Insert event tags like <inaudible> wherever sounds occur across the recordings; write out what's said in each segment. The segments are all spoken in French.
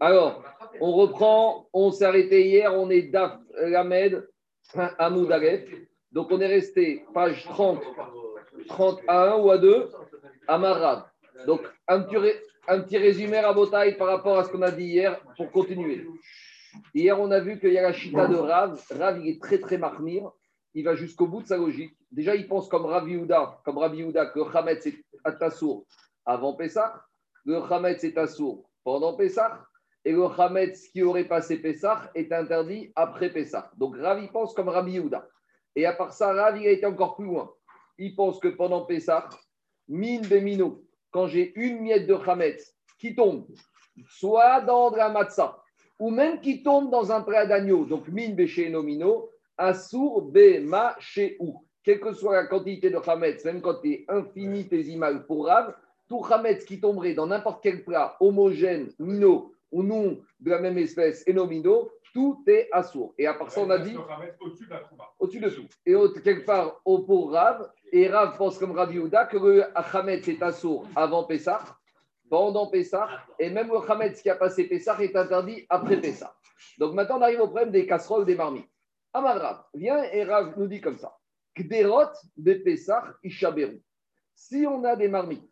Alors, on reprend, on s'est arrêté hier, on est Daf Lamed, Hamoud Aleph. Donc, on est resté page 30, 30 à 1 ou à 2, à Marad. Donc, un petit, un résumé à Botaï par rapport à ce qu'on a dit hier pour continuer. Hier, on a vu qu'il y a la chita de Rav. Rav, il est très, très marmire. Il va jusqu'au bout de sa logique. Déjà, il pense comme Rav Yehuda, comme Rav Yehuda, que Hametz est Tassour avant Pessah, le Hametz est Tassour pendant Pessah, et le Hametz qui aurait passé Pessah est interdit après Pessah. Donc Rav, il pense comme Rav Yehuda. Et à part ça, Rav, il a été encore plus loin. Il pense que pendant Pessah, min bemino, quand j'ai une miette de Hametz qui tombe, soit dans la matzah, ou même qui tombe dans un plat d'agneau, donc min béché nomino, assour be ma ou. Quelle que soit la quantité de Hametz, même quand tu es infinitésimal pour Rav, tout Hametz qui tomberait dans n'importe quel plat homogène, mino, ou non de la même espèce, et nomino, tout est assour. Et à part ça, on a dit. Au-dessus de tout. Et quelque part, au pour Rav, et Rav pense comme Rav Yehuda que le Hametz est assour avant Pessah, pendant Pessah, et même le Hametz qui a passé Pessah est interdit après Pessah. Donc maintenant, on arrive au problème des casseroles, des marmites. Amar Rav, viens et Rav nous dit comme ça. Kderot de Pessah Ishaberu. Si on a des marmites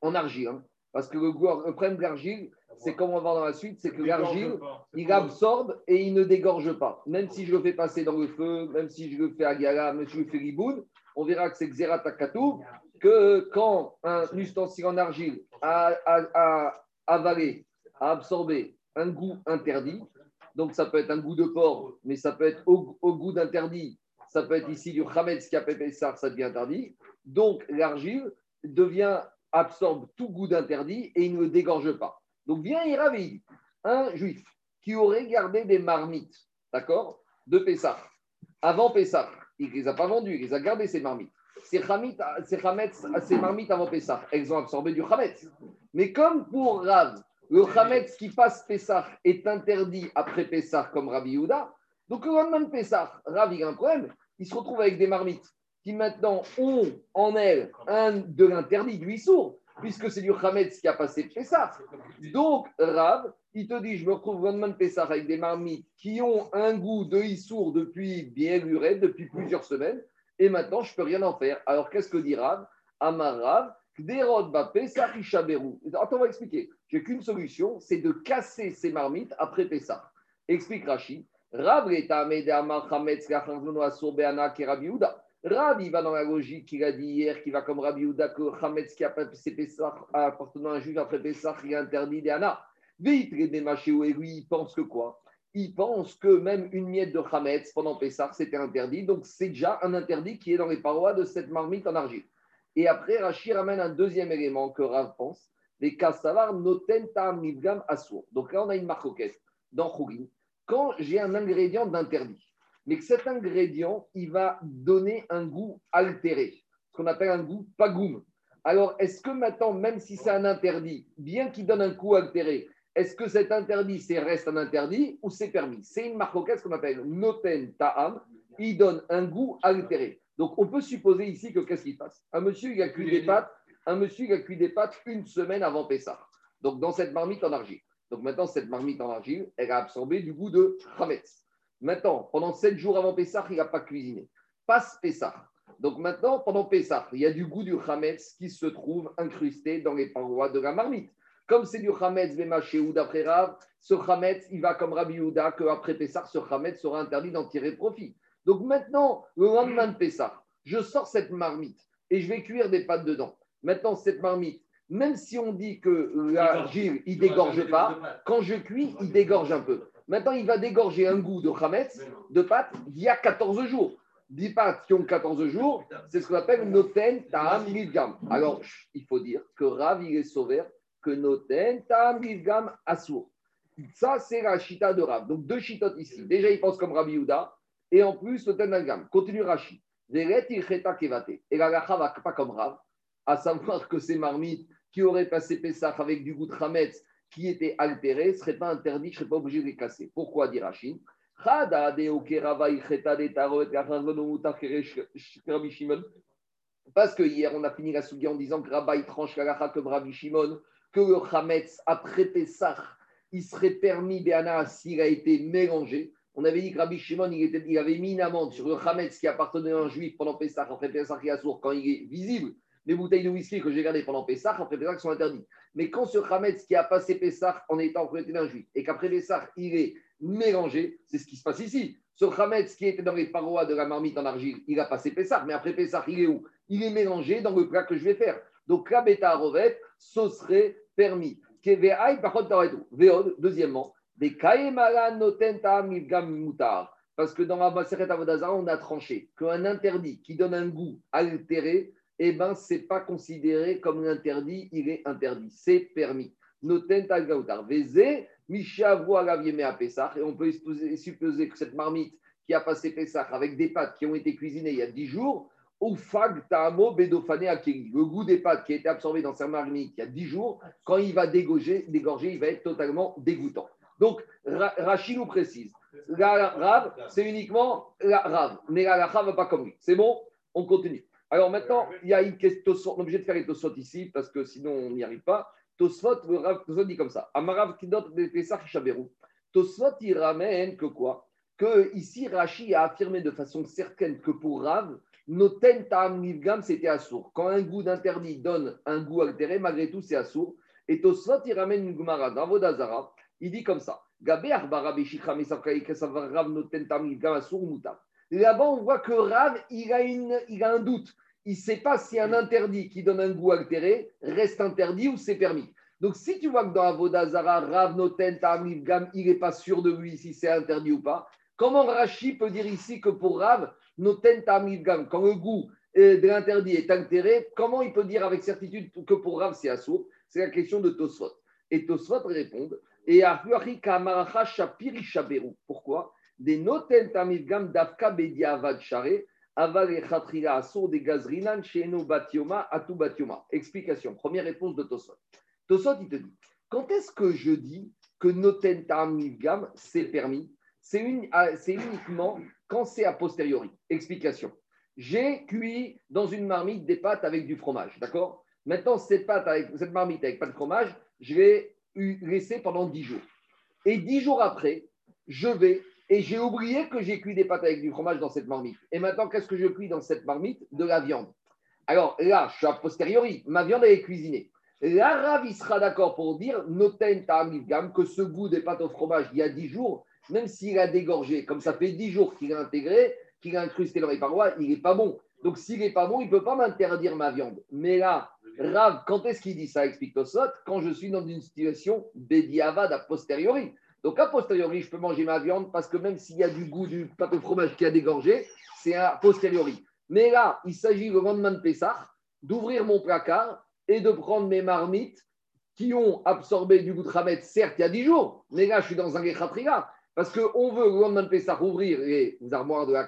en argile, hein, parce que le, le problème de l'argile, c'est comme on va voir dans la suite, c'est que l'argile, il absorbe et il ne dégorge pas. Même si je le fais passer dans le feu, même si je le fais à Gala, même si je le fais riboun, on verra que c'est Xeratakatou, que quand un ustensile en argile a, avalé, a absorbé un goût interdit, donc ça peut être un goût de porc, mais ça peut être au, goût d'interdit, ça peut être ici du Hametz qui a pépé ça, ça devient interdit. Donc l'argile devient, absorbe tout goût d'interdit et il ne le dégorge pas. Donc vient Iravi, un juif qui aurait gardé des marmites, d'accord, de Pessah, avant Pessah, il ne les a pas vendues, il les a gardées, ces marmites. Ces, marmites, ces marmites avant Pessah, elles ont absorbé du Hametz. Mais comme pour Rav, le Hametz qui passe Pessah est interdit après Pessah comme Rabbi Yehuda, donc le lendemain de Pessah, Rav, il a un problème, il se retrouve avec des marmites qui maintenant ont en elles un de l'interdit du sourd puisque c'est du Hametz qui a passé Pessah. Donc, Rav, il te dit, je me retrouve lendemain de Pessah avec des marmites qui ont un goût de Issour depuis bien luré, depuis plusieurs semaines, et maintenant, je ne peux rien en faire. Alors, qu'est-ce que dit Rav? Amar Rav, Kderod ba Pessah Attends, on va expliquer. J'ai qu'une solution, c'est de casser ces marmites après Pessah. Explique Rachid. Rav, Amar Hametz, Beana, Kerabi Rav, il va dans la logique qu'il a dit hier, qui va comme Rabbi Yehuda, que Hametz qui a passé Pessah, appartenant à un juif après Pessah, il interdit d'Anna. Vite, les démachés, et lui, il pense que quoi? Il pense que même une miette de Hametz pendant Pessah, c'était interdit. Donc, c'est déjà un interdit qui est dans les parois de cette marmite en argile. Et après, Rashi ramène un deuxième élément que Rav pense les Kassavar noten assour. Donc là, on a une marque dans Khourin. Quand j'ai un ingrédient d'interdit, mais que cet ingrédient, il va donner un goût altéré, ce qu'on appelle un goût pagoum. Alors, est-ce que maintenant, même si c'est un interdit, bien qu'il donne un goût altéré, est-ce que cet interdit, c'est reste un interdit ou c'est permis? C'est une marque qu'on appelle noten ta'am, il donne un goût altéré. Donc, on peut supposer ici que qu'est-ce qui passe Un monsieur, il a cuit des pâtes, un monsieur, il a cuit des pâtes une semaine avant Pessah. Donc, dans cette marmite en argile. Donc, maintenant, cette marmite en argile, elle a absorbé du goût de Hametz. Maintenant, pendant sept jours avant Pessah, il n'a pas cuisiné. Passe Pessah. Donc maintenant, pendant Pessah, il y a du goût du Hametz qui se trouve incrusté dans les parois de la marmite. Comme c'est du Hametz Bemaché ou d'après Rav, ce Hametz, il va comme Rabbi Yehuda, qu'après Pessah, ce Hametz sera interdit d'en tirer profit. Donc maintenant, le lendemain de Pessah, je sors cette marmite et je vais cuire des pâtes dedans. Maintenant, cette marmite, même si on dit que l'argile, il dégorge pas, quand je cuis, il dégorge un peu. Maintenant, il va dégorger un goût de chametz, de pâte, il y a 14 jours. 10 pâtes qui ont 14 jours, c'est ce qu'on appelle noten ta'am milgam. Alors, il faut dire que Rav, il est sauvé, que noten ta'am milgam assour. Ça, c'est la chita de Rav. Donc, deux chitotes ici. Déjà, il pense comme Rabbi Yuda, et en plus, noten milgam. Continue Rashi. Et la lacha va pas comme Rav, à savoir que ces marmites qui auraient passé Pessah avec du goût de chametz, qui était altéré ne serait pas interdit, je ne serais pas obligé de les casser. Pourquoi, dit Rachid? Parce que hier, on a fini la souga en disant que Rabbi tranche la comme Rabbi Shimon, que le Hametz, après Pessah, il serait permis, Béana, s'il a été mélangé. On avait dit que Rabbi Shimon, il, avait mis une amende sur le Hametz qui appartenait à un juif pendant Pessah, après Pessah qui sourd, quand il est visible. Les bouteilles de whisky que j'ai gardées pendant Pessah, après Pessah, sont interdites. Mais quand ce Hametz qui a passé Pessah en étant propriété d'un juif, et qu'après Pessah, il est mélangé, c'est ce qui se passe ici. Ce Hametz qui était dans les parois de la marmite en argile, il a passé Pessah, mais après Pessah, il est où? Il est mélangé dans le plat que je vais faire. Donc la bêta rovet, ce serait permis. Deuxièmement, des parce que dans la Maseret Avodazara, on a tranché qu'un interdit qui donne un goût altéré, eh ben, c'est pas considéré comme interdit, il est interdit, c'est permis. Notent al gautar. Veze, à Pessah, et on peut supposer que cette marmite qui a passé Pessah avec des pâtes qui ont été cuisinées il y a 10 jours, le goût des pâtes qui a été absorbé dans sa marmite il y a 10 jours, quand il va dégorger, dégorger il va être totalement dégoûtant. Donc, Rachid nous précise, la rave, c'est uniquement la rave, mais la rave pas comme lui. C'est bon? On continue. Alors maintenant, il y a une question, on est obligé de faire les tosfot ici, parce que sinon on n'y arrive pas. Tosfot, le rave, Tosfot dit comme ça. Amarav Kidot. Tosfot, il ramène que quoi? Que ici, Rachid a affirmé de façon certaine que pour Rav, Noten ta'am nivgam, c'était assour. Quand un goût d'interdit donne un goût altéré, malgré tout, c'est assour. Et Tosfot, il ramène une gumara dans Vodazara. Il dit comme ça. Là-bas, on voit que Rav, il a, une, il a un doute. Il ne sait pas si un interdit qui donne un goût altéré reste interdit ou c'est permis. Donc, si tu vois que dans Avodazara, Rav Noten Gam, il n'est pas sûr de lui si c'est interdit ou pas, comment Rashi peut dire ici que pour Rav, Noten Gam, quand le goût de l'interdit est altéré, comment il peut dire avec certitude que pour Rav c'est assourd? C'est la question de Tosfot. Et Tosfot répond et Pourquoi? Des noten tamidgam davka bediavad share aval echatria asur des gazrinan sheno batioma atu batioma. Explication. Première réponse de Tosot. Tosot, il te dit quand est-ce que je dis que noten tamidgam c'est permis? C'est ah, uniquement quand c'est a posteriori. Explication. J'ai cuit dans une marmite des pâtes avec du fromage, d'accord? Maintenant, cette, pâte avec, cette marmite avec pas de fromage, je vais laissé pendant 10 jours. Et 10 jours après, je vais et j'ai oublié que j'ai cuit des pâtes avec du fromage dans cette marmite. Et maintenant, qu'est-ce que je cuis dans cette marmite De la viande. Alors là, je suis a posteriori, ma viande est cuisinée. L'arabe, il sera d'accord pour dire noten gam que ce goût des pâtes au fromage il y a 10 jours, même s'il a dégorgé, comme ça fait 10 jours qu'il a intégré, qu'il a incrusté dans les parois, il n'est pas bon. Donc s'il n'est pas bon, il ne peut pas m'interdire ma viande. Mais là, Rav, quand est-ce qu'il dit ça Explique Tosot, quand je suis dans une situation bédiavad a posteriori. Donc a posteriori, je peux manger ma viande parce que même s'il y a du goût du pâte au fromage qui a dégorgé, c'est a posteriori. Mais là, il s'agit le lendemain de Pessah d'ouvrir mon placard et de prendre mes marmites qui ont absorbé du goût de Ramet, certes, il y a 10 jours, mais là, je suis dans un Gechatriga. Parce qu'on veut, le lendemain de Pessah, ouvrir les armoires de la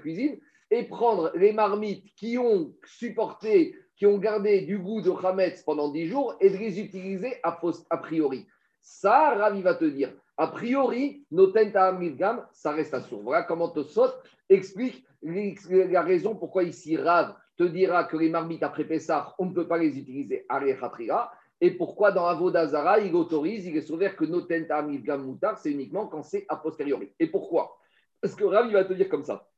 cuisine et prendre les marmites qui ont supporté qui ont gardé du goût de Hametz pendant 10 jours et de les utiliser a priori. Ça, Ravi va te dire, a priori, Notenta Milgam, ça reste à sourd. Voilà comment Tosot explique la raison pourquoi ici Rav te dira que les marmites après Pessah, on ne peut pas les utiliser à l'Echatriga. Et pourquoi dans Avodazara, il autorise, il est sauvé que Notenta Milgam Moutar, c'est uniquement quand c'est a posteriori. Et pourquoi? Parce que Rav, il va te dire comme ça.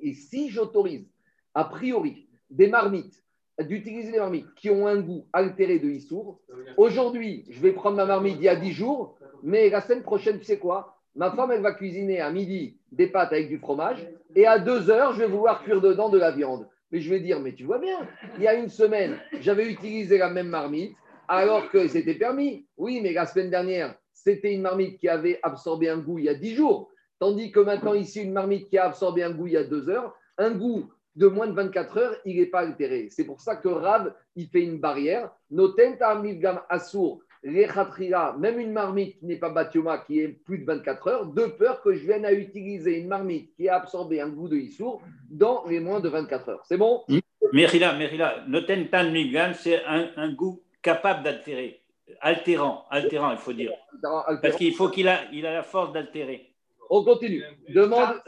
Et si j'autorise a priori des marmites d'utiliser des marmites qui ont un goût altéré de Issour. Aujourd'hui, je vais prendre ma marmite il y a 10 jours, mais la semaine prochaine, tu sais quoi? Ma femme, elle va cuisiner à midi des pâtes avec du fromage, et à 2 heures, je vais vouloir cuire dedans de la viande. Mais je vais dire, mais tu vois bien, il y a une semaine, j'avais utilisé la même marmite, alors que c'était permis. Oui, mais la semaine dernière, c'était une marmite qui avait absorbé un goût il y a 10 jours. Tandis que maintenant, ici, une marmite qui a absorbé un goût il y a 2 heures, un goût de moins de 24 heures, il n'est pas altéré. C'est pour ça que Rav, il fait une barrière. Notenta milgam assour, même une marmite qui n'est pas batioma, qui est plus de 24 heures, de peur que je vienne à utiliser une marmite qui a absorbé un goût de issour dans les moins de 24 heures. C'est bon? Merila, Merila, Notenta milgam, c'est un, goût capable d'altérer. Altérant, altérant, il faut dire. Parce qu'il faut qu'il a, il a la force d'altérer. On continue. Demande.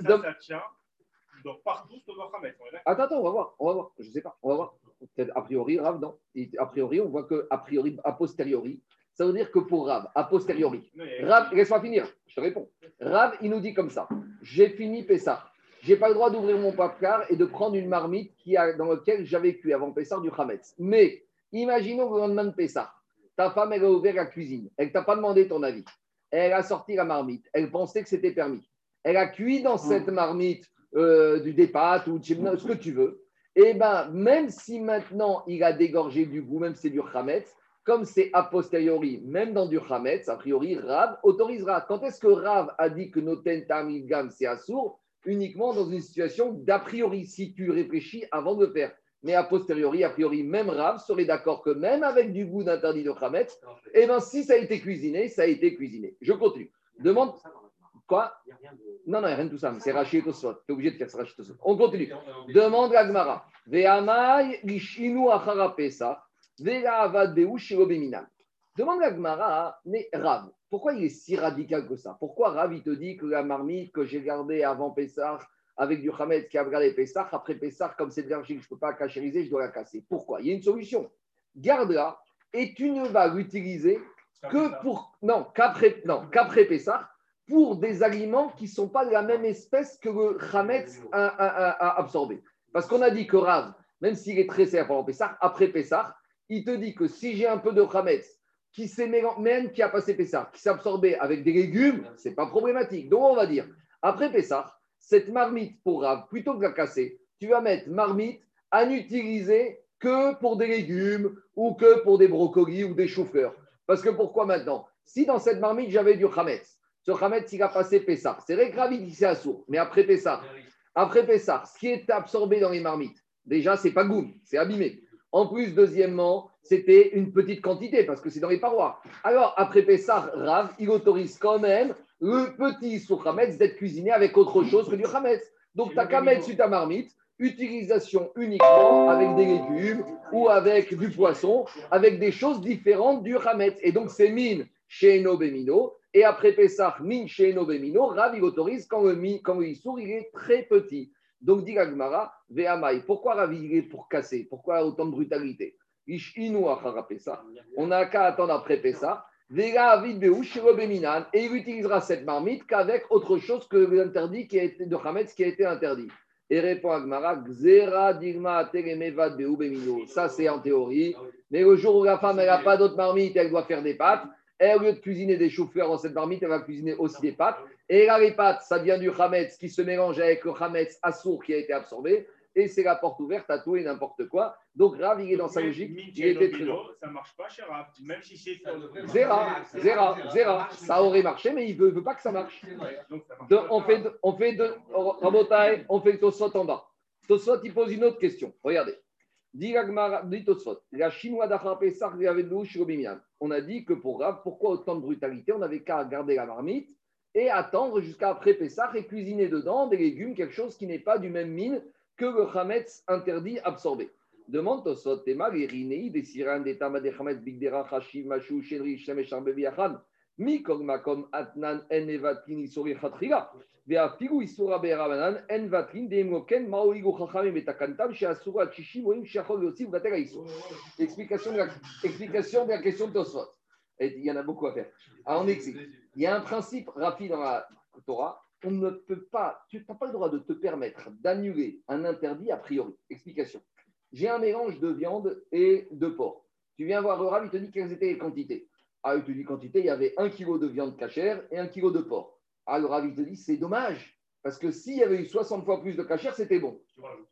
Donc partout, c'est Mohamed. Attends, attends, on va voir. On va voir. Je ne sais pas. On va voir. Peut-être a priori, Rav, non. a priori, on voit que a priori, a posteriori, Ça veut dire que pour Rav, a posteriori, Rav, laisse-moi finir, je te réponds. Rav, il nous dit comme ça j'ai fini Pessah. J'ai pas le droit d'ouvrir mon papier et de prendre une marmite qui a, dans laquelle j'avais cuit avant Pessah du Hametz. Mais imaginons le lendemain de Pessah, ta femme, elle a ouvert la cuisine. Elle t'a pas demandé ton avis. Elle a sorti la marmite. Elle pensait que c'était permis. Elle a cuit dans cette marmite euh, du départ ou ce que tu veux. Et eh ben, même si maintenant il a dégorgé du goût, même si c'est du Hametz, comme c'est a posteriori, même dans du Hametz, a priori, Rav autorisera. Quand est-ce que Rav a dit que Noten Tamilgam c'est assourd Uniquement dans une situation d'a priori, si tu réfléchis avant de le faire. Mais a posteriori, a priori, même Rav serait d'accord que même avec du goût d'interdit de Hametz, eh bien, si ça a été cuisiné, ça a été cuisiné. Je continue. Demande. Quoi? Non, non, il n'y a rien de tout ça. C'est Rachid Tosfot. Tu es obligé de faire ça, Rachid. On continue. Demande la Gemara. Ve'amai lishinu achara Pesach. Demande la Gemara, mais Rav, pourquoi il est si radical que ça? Pourquoi Rav, il te dit que la marmite que j'ai gardée avant Pessah, avec du Hamed qui a gardé Pessah, après Pessah, comme c'est de l'argile, je ne peux pas cachériser, je dois la casser. Pourquoi? Il y a une solution. Garde-la et tu ne vas l'utiliser que pour. Non, qu'après non, qu'après Pessah, pour des aliments qui ne sont pas de la même espèce que le Hamed a, absorbé. Parce qu'on a dit que Rav, même s'il est très serre pendant Pessah, après Pessah, il te dit que si j'ai un peu de Hametz qui s'est même qui a passé Pessah, qui s'est absorbé avec des légumes, ce n'est pas problématique. Donc on va dire, après Pessah, cette marmite pour plutôt que de la casser, tu vas mettre marmite à n'utiliser que pour des légumes ou que pour des brocolis ou des choux-fleurs. Parce que pourquoi maintenant? Si dans cette marmite, j'avais du Hametz, ce Hametz, il a passé Pessah. C'est vrai que Ravi dit c'est assourd, mais après Pessah, après Pessah, ce qui est absorbé dans les marmites, déjà, c'est pas goût, c'est abîmé. En plus, deuxièmement, c'était une petite quantité parce que c'est dans les parois. Alors, après Pessah, Rav, il autorise quand même le petit sous d'être cuisiné avec autre chose que du Hametz. Donc, tu n'as qu'à sur ta marmite utilisation uniquement avec des légumes ou avec du poisson, avec des choses différentes du Hametz. Et donc, c'est mine chez Bemino. Et après Pessah, mine chez Bemino, Rav, il autorise quand le, quand le il est très petit. Donc, dit Gagmara, Ve'amai, pourquoi raviver pour casser? Pourquoi autant de brutalité? On n'a qu'à attendre après Pessah. Et il utilisera cette marmite qu'avec autre chose que l'interdit qui a été de Hametz qui a été interdit. Et répond Agmara, Ça, c'est en théorie. Mais le jour où la femme n'a pas d'autre marmite, elle doit faire des pâtes. Et au lieu de cuisiner des choux-fleurs dans cette marmite, elle va cuisiner aussi des pâtes. Et les pâtes, ça vient du chametz qui se mélange avec le chametz assour qui a été absorbé. Et c'est la porte ouverte à tout et n'importe quoi. Donc Rav, il est dans sa logique. Il était très Ça ne marche pas chez Rav, même si c'est. Zéra, Zéra, Zéra. Ça aurait marché, mais il ne veut, pas que ça marche. on fait, on fait de, Rabotai, on fait le Tosfot en bas. Tosfot, il pose une autre question. Regardez. La chinois On a dit que pour Rav, pourquoi autant de brutalité? On n'avait qu'à garder la marmite et attendre jusqu'à après Pessah et cuisiner dedans des légumes, quelque chose qui n'est pas du même mine que le Hametz interdit absorbé. Demande Tosot, Tema, les Rinei, des Siran, des Tama, des Hametz, Bigdera, Hashim, Mashu, Shenri, Shemesh, Arbevi, Achan, Mi Kogmakom, Atnan, En Evatin, Isori, Khatriga, Veafigu, Isura, Berabanan, En Vatrin, Demoken, Maorigo, Chachame, Metakantam, Sheasura, Chishi, Moim, Shachol, Yossi, Vatera, Iso. Explication de la, question de Tosot. Et il y en a beaucoup à faire. Alors on explique. Il y a un principe rapide dans la Torah. On ne peut pas, tu n'as pas le droit de te permettre d'annuler un interdit a priori. Explication. J'ai un mélange de viande et de porc. Tu viens voir le il te dit quelles étaient les quantités. Ah, il te dit quantité, il y avait un kilo de viande cachère et un kilo de porc. Ah, le Rav, il te dit c'est dommage. Parce que s'il y avait eu 60 fois plus de cachère, c'était bon.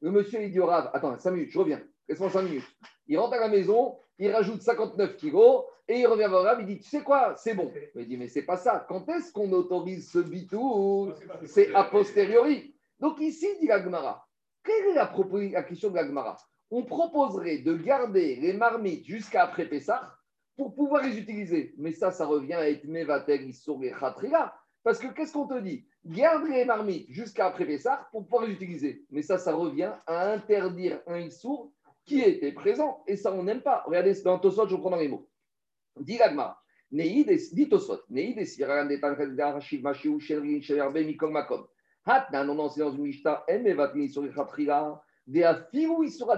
Le monsieur, il dit au Rav, attends, 5 minutes, je reviens. Laisse-moi 5 minutes. Il rentre à la maison, il rajoute 59 kilos et il revient voir il dit Tu sais quoi C'est bon. Il dit Mais c'est pas ça. Quand est-ce qu'on autorise ce bitou C'est a posteriori. Donc ici, dit l'Agmara, quelle est la, la question de l'Agmara On proposerait de garder les marmites jusqu'à après Pessah pour pouvoir les utiliser. Mais ça, ça revient à être Mevatel, sur les Khatriga. Parce que qu'est-ce qu'on te dit? Garde les marmites jusqu'à après Pessah pour pouvoir les utiliser. Mais ça, ça revient à interdire un Issour qui était présent. Et ça, on n'aime pas. Regardez, dans Tosot, je prends dans les mots. Dit Gagma, dit Tosot, Mikol, Makom. Hatnan, on enseigne dans une Mishta, En Mevatni, sur des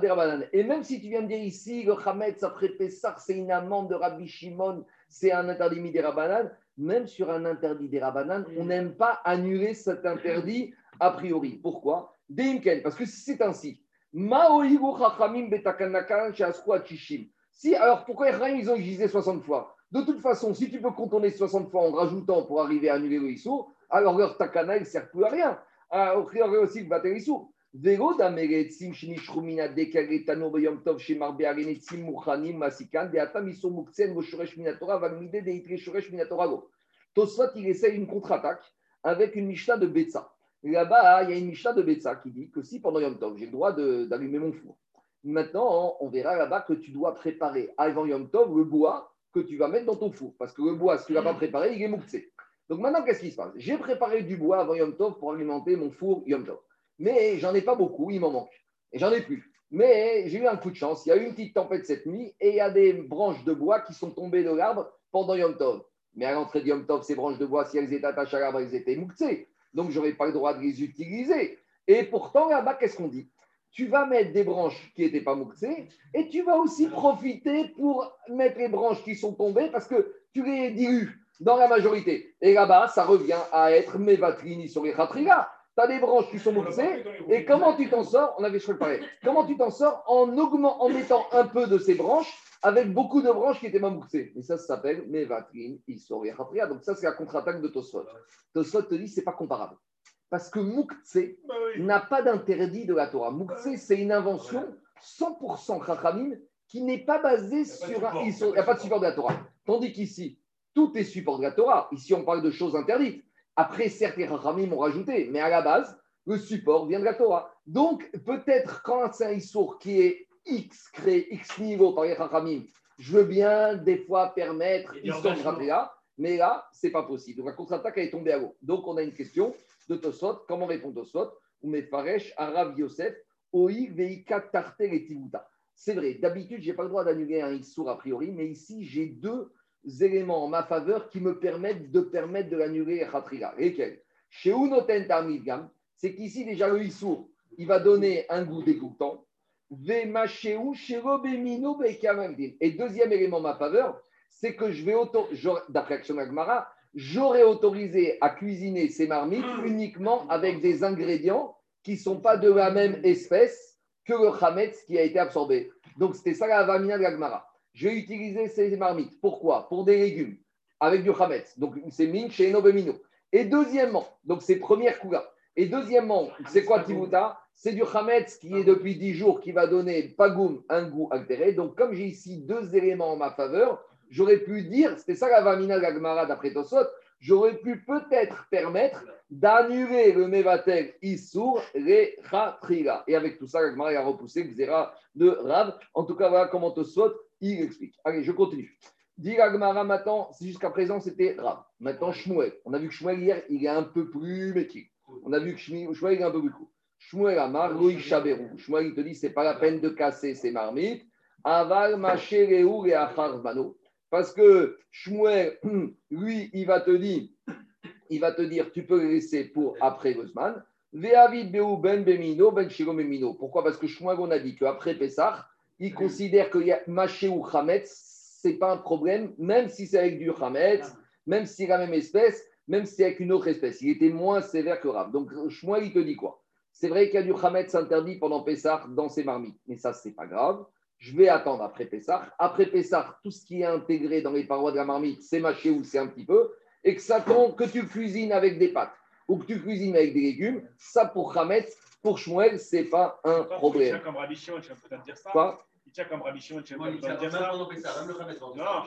des. Et même si tu viens de dire ici, le Hametz après Pessah, c'est une amende de Rabbi Shimon, c'est un interdit midérabanan. Même sur un interdit des on n'aime pas annuler cet interdit a priori. Pourquoi? Parce que si c'est ainsi, si, alors pourquoi ils ont gisé 60 fois? De toute façon, si tu peux contourner 60 fois en rajoutant pour arriver à annuler le Issour, alors leur takana, il ne sert plus à rien. Au priori aussi, le il essaye une contre-attaque avec une Mishnah de Betsa. Là-bas, il y a une Mishnah de Betsa qui dit que si pendant Yom Tov, j'ai le droit d'allumer mon four, maintenant, on verra là-bas que tu dois préparer avant Yom Tov le bois que tu vas mettre dans ton four. Parce que le bois, si tu ne pas préparé, il est mouxé. Donc maintenant, qu'est-ce qui se passe? J'ai préparé du bois avant Yom Tov pour alimenter mon four Yom Tov. Mais j'en ai pas beaucoup, il m'en manque. Et j'en ai plus. Mais j'ai eu un coup de chance. Il y a eu une petite tempête cette nuit et il y a des branches de bois qui sont tombées de l'arbre pendant Yom Tov. Mais à l'entrée de Yom Tov, ces branches de bois, si elles étaient attachées à l'arbre, elles étaient mouxées. Donc, je n'aurais pas le droit de les utiliser. Et pourtant, là-bas, qu'est-ce qu'on dit? Tu vas mettre des branches qui n'étaient pas mouxées et tu vas aussi profiter pour mettre les branches qui sont tombées parce que tu les dilues dans la majorité. Et là-bas, ça revient à être mévatrini sur les khatriga. Tu as des branches qui sont mouxées et comment tu t'en sors On avait pareil. Comment tu t'en sors en, augmentant, en mettant un peu de ces branches avec beaucoup de branches qui étaient mamouxées. Et ça, ça s'appelle Mevatrin, Isori, Donc ça, c'est la contre-attaque de Tosfot. Tosfot te dit, c'est pas comparable. Parce que Moukse bah n'a pas d'interdit de la Torah. Moukse, c'est une invention 100% Chachamim qui n'est pas basée sur un. Il n'y a pas de support de la Torah. Tandis qu'ici, tout est support de la Torah. Ici, on parle de choses interdites. Après, certes, les Chachamim ont rajouté, mais à la base, le support vient de la Torah. Donc, peut-être quand c'est un Issour qui est X créé X niveau par les je veux bien des fois permettre ils sont là, mais là, c'est pas possible. Donc la contre-attaque est tombée à l'eau. Donc on a une question de Tosot. Comment répond Tosot? Ou Faresh, Arav Yosef, Oï Veika Tartel et Tivuta. C'est vrai, d'habitude, je n'ai pas le droit d'annuler un Issour a priori, mais ici, j'ai deux éléments en ma faveur qui me permettent de permettre de l'annuler à Khatrila. Lesquels Chez Unoten Tarmidgam, c'est qu'ici, déjà, le Issour, il va donner un goût dégoûtant. Et deuxième élément en ma faveur, c'est que je vais, d'après Action Agmara, j'aurais autorisé à cuisiner ces marmites uniquement avec des ingrédients qui ne sont pas de la même espèce que le chametz qui a été absorbé. Donc c'était ça la vamina de l'Agmara. Je vais utiliser ces marmites. Pourquoi? Pour des légumes avec du chametz. Donc c'est min chez Nobemino. Et deuxièmement, donc c'est première couga. Et deuxièmement, c'est quoi Timuta c'est du Hametz qui est depuis 10 jours qui va donner Pagoum un goût altéré. Donc, comme j'ai ici deux éléments en ma faveur, j'aurais pu dire, c'était ça la Vamina Gagmara d'après Tosot, j'aurais pu peut-être permettre d'annuler le Mevatel Issour les Khatriga. Et avec tout ça, Gagmara a repoussé le Xéra de Rav. En tout cas, voilà comment Tosot il explique. Allez, je continue. Dit Gagmara maintenant, jusqu'à présent c'était Rav. Maintenant Shmuel. On a vu que Shmuel hier, il est un peu plus métier. On a vu que Shmuel, il est un peu plus court. Shmuel Amar, Louis Chaberou. Shmuel, il te dit, c'est pas la peine de casser ces marmites. Aval, Machereu et Acharvano. Parce que Shmuel, <clears throat> lui, il va te dire, il va te dire, tu peux les laisser pour après Guzman. Ve'avid Beu Ben Bemino, Ben Shiro Bemino. Pourquoi? Parce que Shmuel, on a dit qu'après Pessah, il considère que Maché ou Hametz, c'est pas un problème, même si c'est avec du Hametz, même si c'est la même espèce, même si c'est avec une autre espèce. Il était moins sévère que Rav. Donc Shmuel, il te dit quoi? C'est vrai qu'il y a du Hametz interdit pendant Pessah dans ces marmites, mais ça, c'est pas grave. Je vais attendre après Pessah. Après Pessah, tout ce qui est intégré dans les parois de la marmite, c'est mâché ou c'est un petit peu, et que ça tombe que tu cuisines avec des pâtes ou que tu cuisines avec des légumes, ça pour Hametz, pour Shmuel, c'est pas un problème. comme Rabbi tu peux dire ça Quoi il tient comme Rabbi Shimon, tu peux dire ça Non,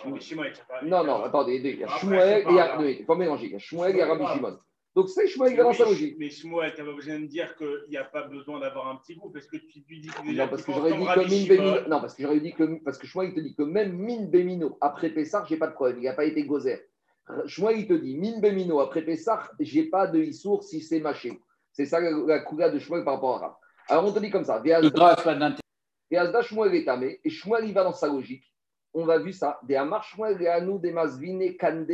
Rabbi Shimon, il tient pas. Non, non, attendez, il y a Shmuel et il y a. Il faut mélanger. Il y a Shmuel et Rabbi Shimon. Donc c'est Shmuel qui va dans sa logique. Mais Shmuel, tu n'as pas besoin de dire qu'il n'y a pas besoin d'avoir un petit goût parce que tu lui dis que non, parce que j'aurais dit que min non, parce que j'aurais dit que parce que Shmuel il te dit que même min bémino après Pessar, j'ai pas de problème, il n'a pas été gozer. Shmuel il te dit min bémino après Pessar, j'ai pas de issour si c'est mâché. C'est ça la, la de Shmuel par rapport à Rav. Alors on te dit comme ça. Veazda Shmuel est tamé et Shmuel il va dans sa logique. On va vu ça. Des Amar Shmuel et Anou des Masvine Kande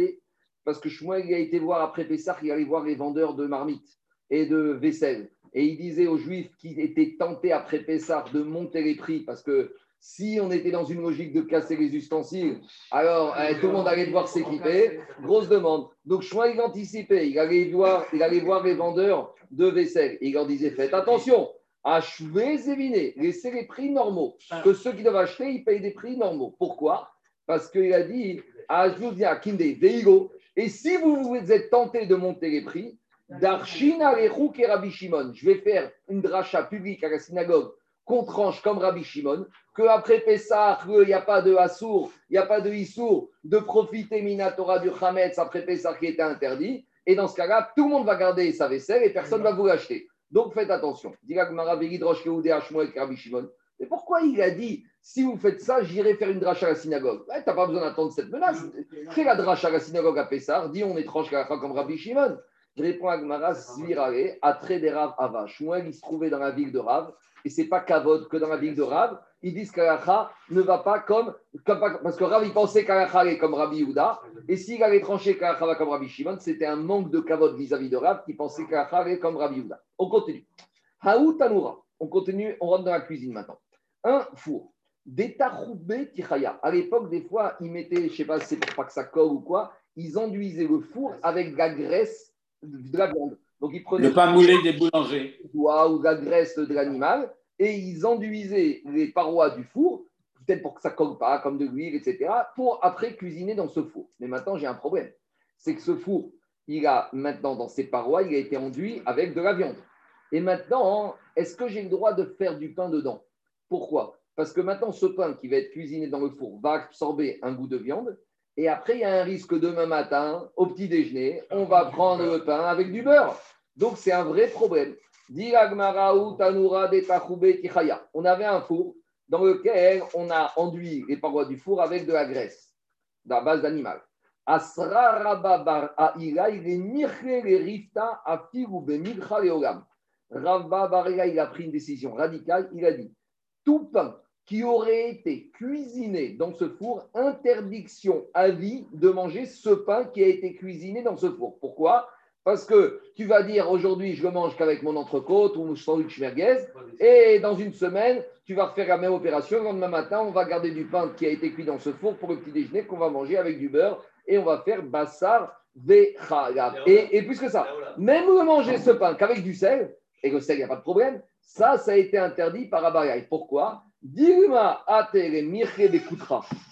parce que Shmuel a été voir après Pessah, il allait voir les vendeurs de marmites et de vaisselle. Et il disait aux Juifs qui étaient tentés après Pessah de monter les prix parce que Si on était dans une logique de casser les ustensiles, alors eh, tout le monde allait devoir s'équiper. Grosse demande. Donc Shmuel, il anticipait. Il allait, voir, il allait voir les vendeurs de vaisselle. il leur disait Faites attention, achetez et laissez les prix normaux. Que ceux qui doivent acheter, ils payent des prix normaux. Pourquoi? Parce qu'il a dit à Kinde, Veigo. Et si vous vous êtes tenté de monter les prix, Darshina et Rabbi Shimon, je vais faire une dracha publique à la synagogue qu'on tranche comme Rabbi Shimon, qu'après Pessah, il n'y a pas de Assour, il n'y a pas de Issour, de profiter Minatora du Hametz après Pessah qui était interdit. Et dans ce cas-là, tout le monde va garder sa vaisselle et personne ne va vous l'acheter. Donc faites attention. Et pourquoi il a dit si vous faites ça, j'irai faire une dracha à la synagogue? Tu n'as pas besoin d'attendre cette menace. Fais la dracha à la synagogue à Pessah, dis on est tranche comme Rabbi Shimon. Je réponds à Gmara, Zvirare, à des Rav Ava. Shmuel, il se trouvait dans la ville de Rav, et c'est pas Kavod que dans la ville de Rav. Ils disent qu'Alacha ne va pas comme, Parce que Rav, il pensait qu'Alacha est comme Rabbi Yehuda, et s'il allait trancher qu'Alacha va comme Rabbi Shimon, c'était un manque de Kavod vis-à-vis de Rav qui pensait qu'Alacha est comme Rabbi Yehuda. On continue. Haou Tanura. On continue, on rentre dans la cuisine maintenant. Un four. Des tichaya. À l'époque, des fois, ils mettaient, je sais pas si c'est pour pas que ça colle ou quoi, ils enduisaient le four avec de la graisse de la viande. Donc ils prenaient le pain moulé des boulangers ou de la graisse de l'animal et ils enduisaient les parois du four, peut-être pour que ça ne colle pas, comme de l'huile, etc., pour après cuisiner dans ce four. Mais maintenant, j'ai un problème. C'est que ce four, il a maintenant dans ses parois, il a été enduit avec de la viande. Et maintenant, est-ce que j'ai le droit de faire du pain dedans? Pourquoi? Parce que maintenant, ce pain qui va être cuisiné dans le four va absorber un goût de viande et après, il y a un risque demain matin, au petit déjeuner, on va prendre le pain avec du beurre. Donc, c'est un vrai problème. On avait un four dans lequel on a enduit les parois du four avec de la graisse, de la base d'animal. il a pris une décision radicale. Il a dit tout pain qui aurait été cuisiné dans ce four, interdiction à vie de manger ce pain qui a été cuisiné dans ce four. Pourquoi? Parce que tu vas dire aujourd'hui, je le mange qu'avec mon entrecôte ou mon sandwich merguez, et dans une semaine, tu vas refaire la même opération. Le lendemain matin, on va garder du pain qui a été cuit dans ce four pour le petit déjeuner qu'on va manger avec du beurre et on va faire bassar ve et, et plus que ça, même manger ce pain qu'avec du sel, et le sel, il n'y a pas de problème, ça, ça a été interdit par Abayai. Pourquoi?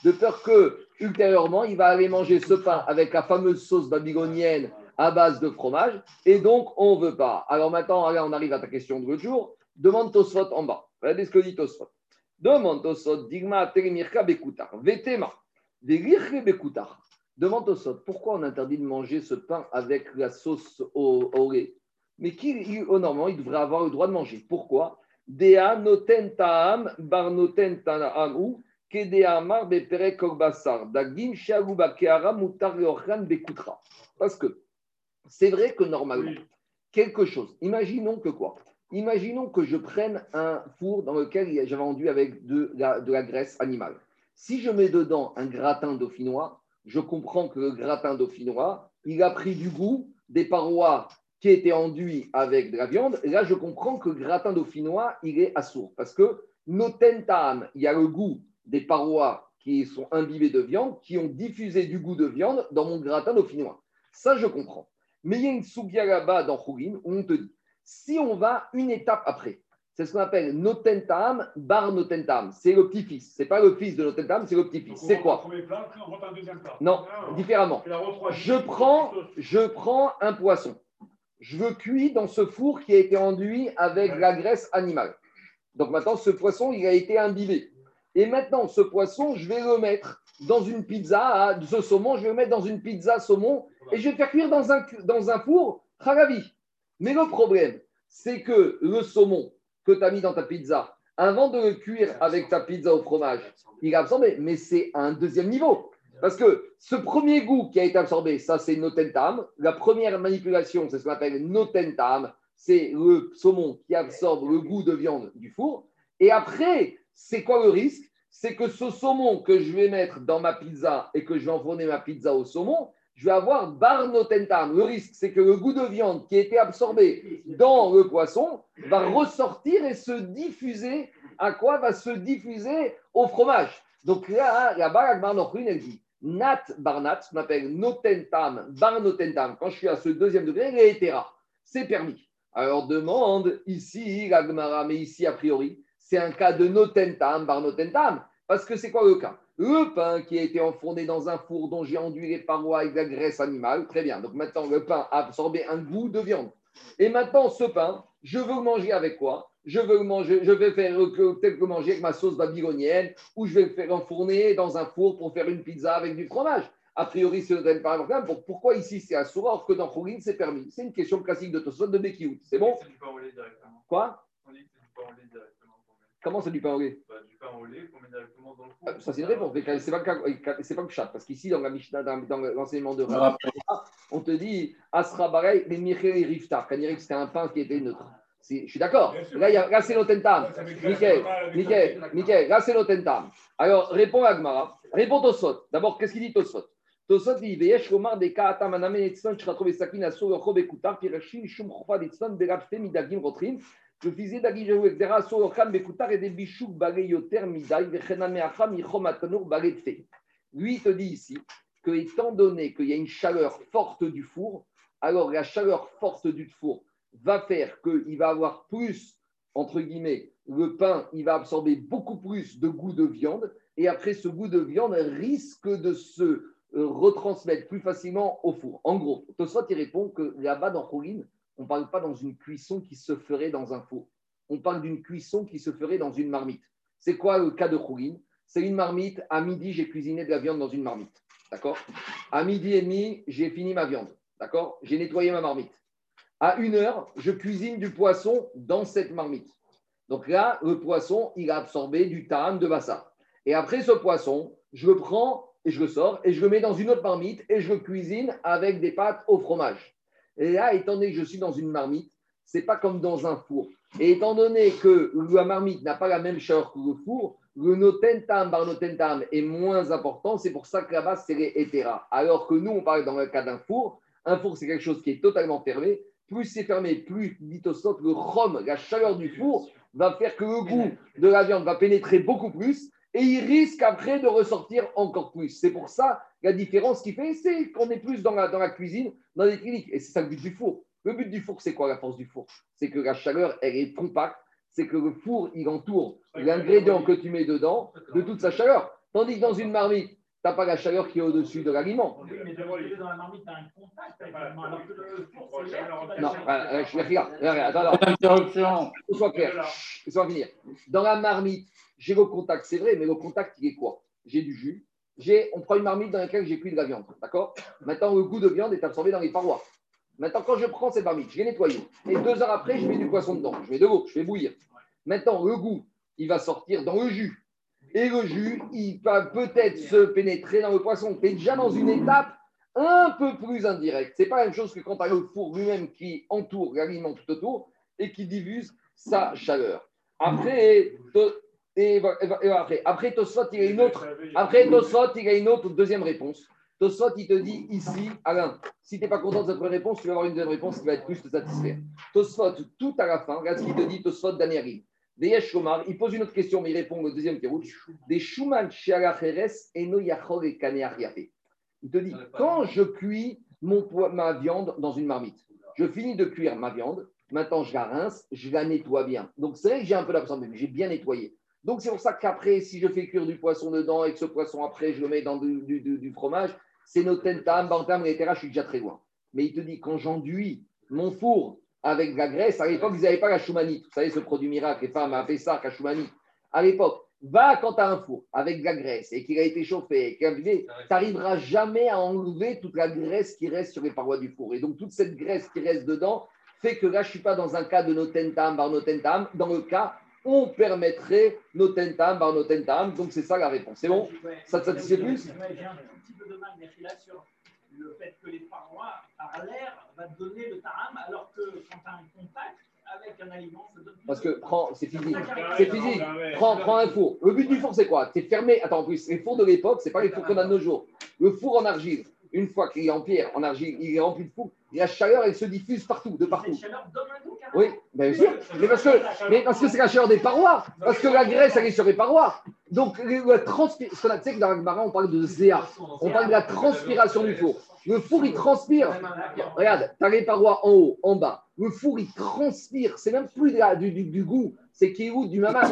De peur que ultérieurement il va aller manger ce pain avec la fameuse sauce babylonienne à base de fromage, et donc on ne veut pas. Alors maintenant, on arrive à ta question de l'autre jour. Demande Tosfot en bas. Regardez ce que dit Tosfot. Demande Tosfot, digma telemirka bekutar, vetema. Demande Tosfot, pourquoi on interdit de manger ce pain avec la sauce au, au Mais qui, au normalement, il devrait avoir le droit de manger. Pourquoi? Dea noten taam bar noten ou mar bepere kogbasar dagim shaguba keara mutar bekutra. Parce que c'est vrai que normalement, quelque chose, imaginons que quoi? Imaginons que je prenne un four dans lequel j'avais vendu avec de la, de la graisse animale. Si je mets dedans un gratin dauphinois, je comprends que le gratin dauphinois, il a pris du goût des parois qui était enduit avec de la viande, là, je comprends que le gratin dauphinois, il est assourd. Parce que notentam, il y a le goût des parois qui sont imbibées de viande, qui ont diffusé du goût de viande dans mon gratin dauphinois. Ça, je comprends. Mais il y a une soubia là-bas dans Khourin où on te dit, si on va une étape après, c'est ce qu'on appelle notentam bar notentam. C'est le petit-fils. C'est pas le fils de notentam, c'est le petit-fils. C'est quoi? Non, ah. différemment. Je prends, je prends un poisson je veux cuire dans ce four qui a été enduit avec la graisse animale. Donc maintenant, ce poisson, il a été imbibé. Et maintenant, ce poisson, je vais le mettre dans une pizza, ce saumon, je vais le mettre dans une pizza saumon et je vais le faire cuire dans un, dans un four haravi. Mais le problème, c'est que le saumon que tu as mis dans ta pizza, avant de le cuire avec ta pizza au fromage, il a absorbé, mais c'est un deuxième niveau. Parce que ce premier goût qui a été absorbé, ça c'est notentam. La première manipulation, c'est ce qu'on appelle notentam. C'est le saumon qui absorbe le goût de viande du four. Et après, c'est quoi le risque? C'est que ce saumon que je vais mettre dans ma pizza et que je vais enfourner ma pizza au saumon, je vais avoir bar notentam. Le risque, c'est que le goût de viande qui a été absorbé dans le poisson va ressortir et se diffuser. À quoi va se diffuser? Au fromage. Donc là, là-bas, la elle dit Nat barnat, ce qu'on appelle notentam, bar notentam. Quand je suis à ce deuxième degré, les c'est permis. Alors demande ici, la mais ici, a priori, c'est un cas de notentam, bar notentam. Parce que c'est quoi le cas? Le pain qui a été enfourné dans un four dont j'ai enduit les parois avec de la graisse animale, très bien. Donc maintenant, le pain a absorbé un goût de viande. Et maintenant, ce pain, je veux manger avec quoi? Je veux manger, je vais faire peut-être le manger avec ma sauce babylonienne ou je vais le faire enfourner dans un four pour faire une pizza avec du fromage. A priori, c'est le par exemple. Pourquoi ici c'est à alors que dans Khourin c'est permis? C'est une question classique de Tosfot de Bekiout. C'est bon? C'est du pain au lait directement. Quoi? On dit que c'est du pain au lait directement. Comment c'est du pain au lait? Bah, Du pain au lait qu'on met directement dans le four. Ah, ça c'est une réponse, mais c'est pas, pas le chat. Parce qu'ici, dans la Mishnah, dans, dans l'enseignement de Rav, on te dit Asra Baray, les Michel et Riftar. Quand c'était un pain qui était neutre. Je suis d'accord. Là, il y a, là c'est l'otentam. Michael, Michael, Michael, là, c'est l'otentam. Alors, réponds à Gmara. Réponds Tosfot. D'abord, qu'est-ce qu'il dit Tosfot Tosfot dit Veyesh Omar de Kaatam Anamen Etzon, Chratrove Sakin Asur, Rob Ekutar, Pirachim, Shum Chofa Etzon, Berapte Midagim Rotrim. Le fils d'Agim Jehou, etc. Asur, Kham Bekutar et des Bichouk, Bagay Yoter, Midai, Vechename Acham, Yichom Atanur, Bagay Tfe. Lui, il te dit ici que, étant donné qu'il y a une chaleur forte du four, alors la chaleur forte du four, va faire qu'il va avoir plus, entre guillemets, le pain, il va absorber beaucoup plus de goût de viande, et après ce goût de viande risque de se euh, retransmettre plus facilement au four. En gros, Tosfot il répond que là-bas dans Khourin, on ne parle pas dans une cuisson qui se ferait dans un four. On parle d'une cuisson qui se ferait dans une marmite. C'est quoi le cas de Khourin C'est une marmite. À midi, j'ai cuisiné de la viande dans une marmite. D'accord? À midi et demi, j'ai fini ma viande. D'accord? J'ai nettoyé ma marmite. À une heure, je cuisine du poisson dans cette marmite. Donc là, le poisson, il a absorbé du tam de bassa. Et après ce poisson, je le prends et je le sors et je le mets dans une autre marmite et je le cuisine avec des pâtes au fromage. Et là, étant donné que je suis dans une marmite, c'est pas comme dans un four. Et étant donné que la marmite n'a pas la même chaleur que le four, le notentam bar notentam est moins important. C'est pour ça que là-bas, c'est les. Alors que nous, on parle dans le cas d'un four. Un four, c'est quelque chose qui est totalement fermé plus c'est fermé, plus, dit le rhum, la chaleur du four, va faire que le goût de la viande va pénétrer beaucoup plus et il risque après de ressortir encore plus. C'est pour ça la différence qui fait, c'est qu'on est plus dans la, dans la cuisine, dans les cliniques. Et c'est ça le but du four. Le but du four, c'est quoi la force du four? C'est que la chaleur, elle est compacte, c'est que le four, il entoure l'ingrédient que tu mets dedans de toute sa chaleur. Tandis que dans une marmite, n'as pas la chaleur qui est au-dessus de l'aliment. Oui, mais dans la marmite, tu as un contact avec l'aliment, alors que le four, c'est l'air. Non, regarde, regarde, attends, attends. Soit clair, soit finir. Dans la marmite, j'ai le contact, c'est vrai, mais le contact, il est quoi? J'ai du jus. On prend une marmite dans laquelle j'ai cuit de la viande, d'accord? Maintenant, le goût de viande est absorbé dans les parois. Maintenant, quand je prends cette marmite, je vais nettoyer. Et deux heures après, je mets du poisson dedans. Je mets de l'eau, je vais bouillir. Maintenant, le goût, il va sortir dans le jus et le jus, il va peut-être se pénétrer dans le poisson. Tu es déjà dans une étape un peu plus indirecte. Ce n'est pas la même chose que quand tu as le four lui-même qui entoure l'aliment tout autour et qui diffuse sa chaleur. Après, et, après, après Tosfot, il y a une autre. Après Tosfot, il y a une autre deuxième réponse. Tosfot, il te dit ici, Alain, si tu n'es pas content de cette réponse, tu vas avoir une deuxième réponse qui va être plus te satisfaire. Tosfot, tout à la fin, regarde ce qu'il te dit, Tosfot Daniel il pose une autre question, mais il répond au deuxième Kérouch. Des Shuman et no et Il te dit, quand je cuis mon, ma viande dans une marmite, je finis de cuire ma viande, maintenant je la rince, je la nettoie bien. Donc c'est vrai que j'ai un peu d'absence, mais j'ai bien nettoyé. Donc c'est pour ça qu'après, si je fais cuire du poisson dedans et que ce poisson après je le mets dans du, du, du, fromage, c'est notentam, bantam, etc. Je suis déjà très loin. Mais il te dit, quand j'enduis mon four avec de la graisse. À l'époque, ils n'avaient pas la choumanite. Vous savez, ce produit miracle, les femmes avaient ça, la choumanite. À l'époque, va quand tu as un four avec de la graisse et qu'il a été chauffé, tu n'arriveras jamais à enlever toute la graisse qui reste sur les parois du four. Et donc, toute cette graisse qui reste dedans fait que là, je ne suis pas dans un cas de notentam, bar notentam. Dans le cas, on permettrait notentam, bar notentam. Donc, c'est ça la réponse. C'est bon? Ça te satisfait plus? J'ai un petit peu de mal, sur le fait que les parois, par l'air, va donner le taram, alors que quand tu as un contact avec un aliment, ça donne. Parce que c'est physique. C'est physique. Prends, prends un four. Le but du four, c'est quoi? C'est fermé. Attends, en plus, les fours de l'époque, c'est pas les fours qu'on a de nos jours. Le four en argile, une fois qu'il est en pierre, en argile, il est rempli de four, la chaleur, elle se diffuse partout, de partout. La chaleur donne goût, Oui, bien sûr. Mais parce que, mais parce que c'est la chaleur des parois. Parce que la graisse, elle est sur les parois. Donc, la transpiration, tu sais que dans la on parle de zéa, on parle de la transpiration du four. Le four, il transpire. Regarde, tu as les parois en haut, en bas. Le four, il transpire. C'est même plus du, goût, c'est qui est du mamage.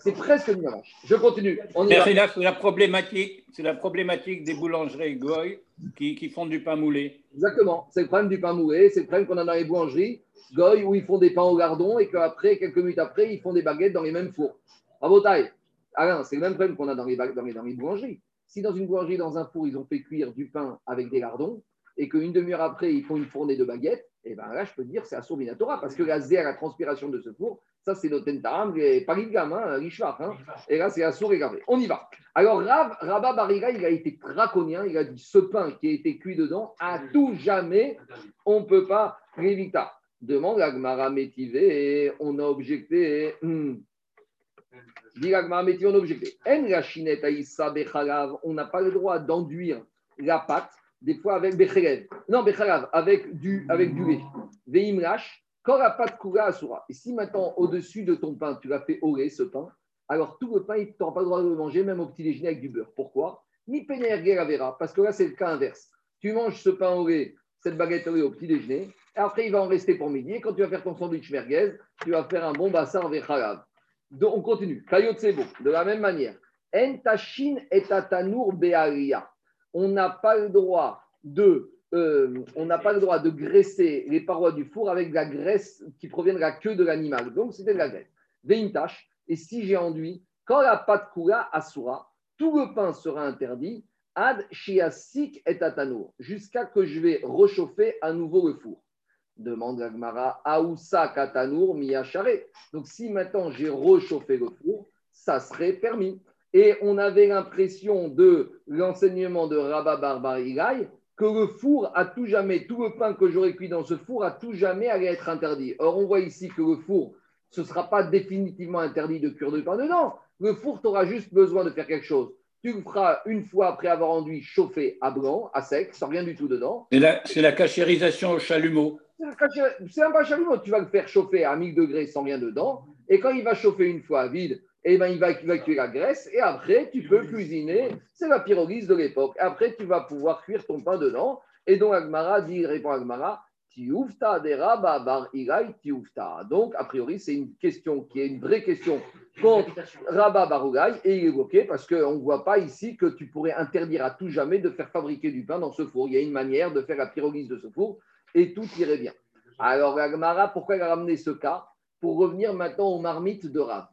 C'est presque du mamage. Je continue. C'est la, problématique, c'est la problématique des boulangeries Goy qui, font du pain moulé. Exactement. C'est le problème du pain moulé. C'est le problème qu'on a dans les boulangeries Goy où ils font des pains au gardon et qu'après, quelques minutes après, ils font des baguettes dans les mêmes fours. Bravo, taille. Alain, c'est le même problème qu'on a dans les, dans, les, dans les boulangeries. Si dans une boulangerie, dans un four, ils ont fait cuire du pain avec des lardons et qu'une demi-heure après, ils font une fournée de baguettes, et eh bien là, je peux te dire, c'est Assur Minatora parce que la zéa, la transpiration de ce four, ça, c'est notre Taram, pas Ligam, hein, Hein, et là, c'est Assur et. On y va. Alors, Rav, Rabba Bariga, il a été draconien. Il a dit ce pain qui a été cuit dedans, à tout jamais, on ne peut pas l'éviter. Demande à Gmara Métivé, on a objecté. Hmm, on objecté. On n'a pas le droit d'enduire la pâte, des fois avec Bechelev. Non, avec du, avec du lait. Quand la pâte coula Asura. Et si maintenant, au-dessus de ton pain, tu l'as fait au ce pain, alors tout le pain, tu n'auras pas le droit de le manger, même au petit déjeuner avec du beurre. Pourquoi? Ni vera, parce que là, c'est le cas inverse. Tu manges ce pain au lait, cette baguette au au petit déjeuner, et après, il va en rester pour midi. Et quand tu vas faire ton sandwich merguez, tu vas faire un bon bassin en donc, on continue. de la même manière. Entashin et On n'a pas le droit de euh, on n'a pas le droit de graisser les parois du four avec de la graisse qui provient de la queue de l'animal. Donc, c'était de la graisse. Veintash. Et si j'ai enduit, quand la pâte coula asura, tout le pain sera interdit. Ad shiasik et atanour. Jusqu'à que je vais réchauffer à nouveau le four. Demande Agmara, Aoussa Katanour Miyachare. Donc, si maintenant j'ai réchauffé le four, ça serait permis. Et on avait l'impression de l'enseignement de Rabba Barbarigaï que le four, à tout jamais, tout le pain que j'aurais cuit dans ce four, à tout jamais allait être interdit. Or, on voit ici que le four, ce ne sera pas définitivement interdit de cuire de pain dedans. Le four, tu auras juste besoin de faire quelque chose. Tu le feras une fois après avoir enduit chauffer à blanc, à sec, sans rien du tout dedans. C'est la cachérisation au chalumeau. C'est un pas chalumeau. Tu vas le faire chauffer à 1000 degrés sans rien dedans. Et quand il va chauffer une fois vide, eh ben, il va évacuer la graisse. Et après, tu peux cuisiner. C'est la pyrolyse de l'époque. Après, tu vas pouvoir cuire ton pain dedans. Et donc, Agmara dit, répond Agmara. Donc, a priori, c'est une question qui est une vraie question contre Rabba Barugai et il est évoqué parce qu'on ne voit pas ici que tu pourrais interdire à tout jamais de faire fabriquer du pain dans ce four. Il y a une manière de faire la pyrolyse de ce four et tout irait bien. Alors, Agmara, pourquoi il a ramené ce cas Pour revenir maintenant aux marmites de Rav.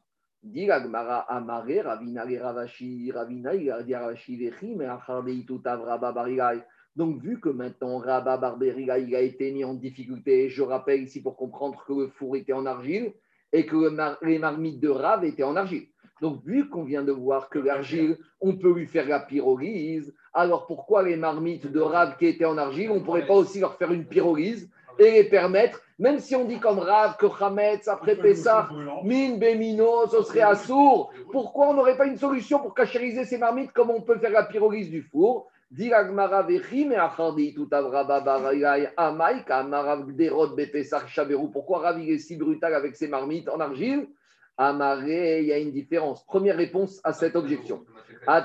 Dit Agmara Amare, Ravina Ravashi, Ravina Ravashi Vechi, mais donc, vu que maintenant Rabba Barberiga a été mis en difficulté, je rappelle ici pour comprendre que le four était en argile et que les marmites de Rav étaient en argile. Donc, vu qu'on vient de voir que l'argile, on peut lui faire la pyrolyse, alors pourquoi les marmites de Rav qui étaient en argile, on ne pourrait pas aussi leur faire une pyrolyse et les permettre, même si on dit comme Rav que Hametz après Pessah, Min Bemino, ce serait assourd. Pourquoi on n'aurait pas une solution pour cachériser ces marmites comme on peut faire la pyrolyse du four? Pourquoi Rav est si brutal avec ses marmites en argile? Amaré, il y a une différence. Première réponse à cette objection. En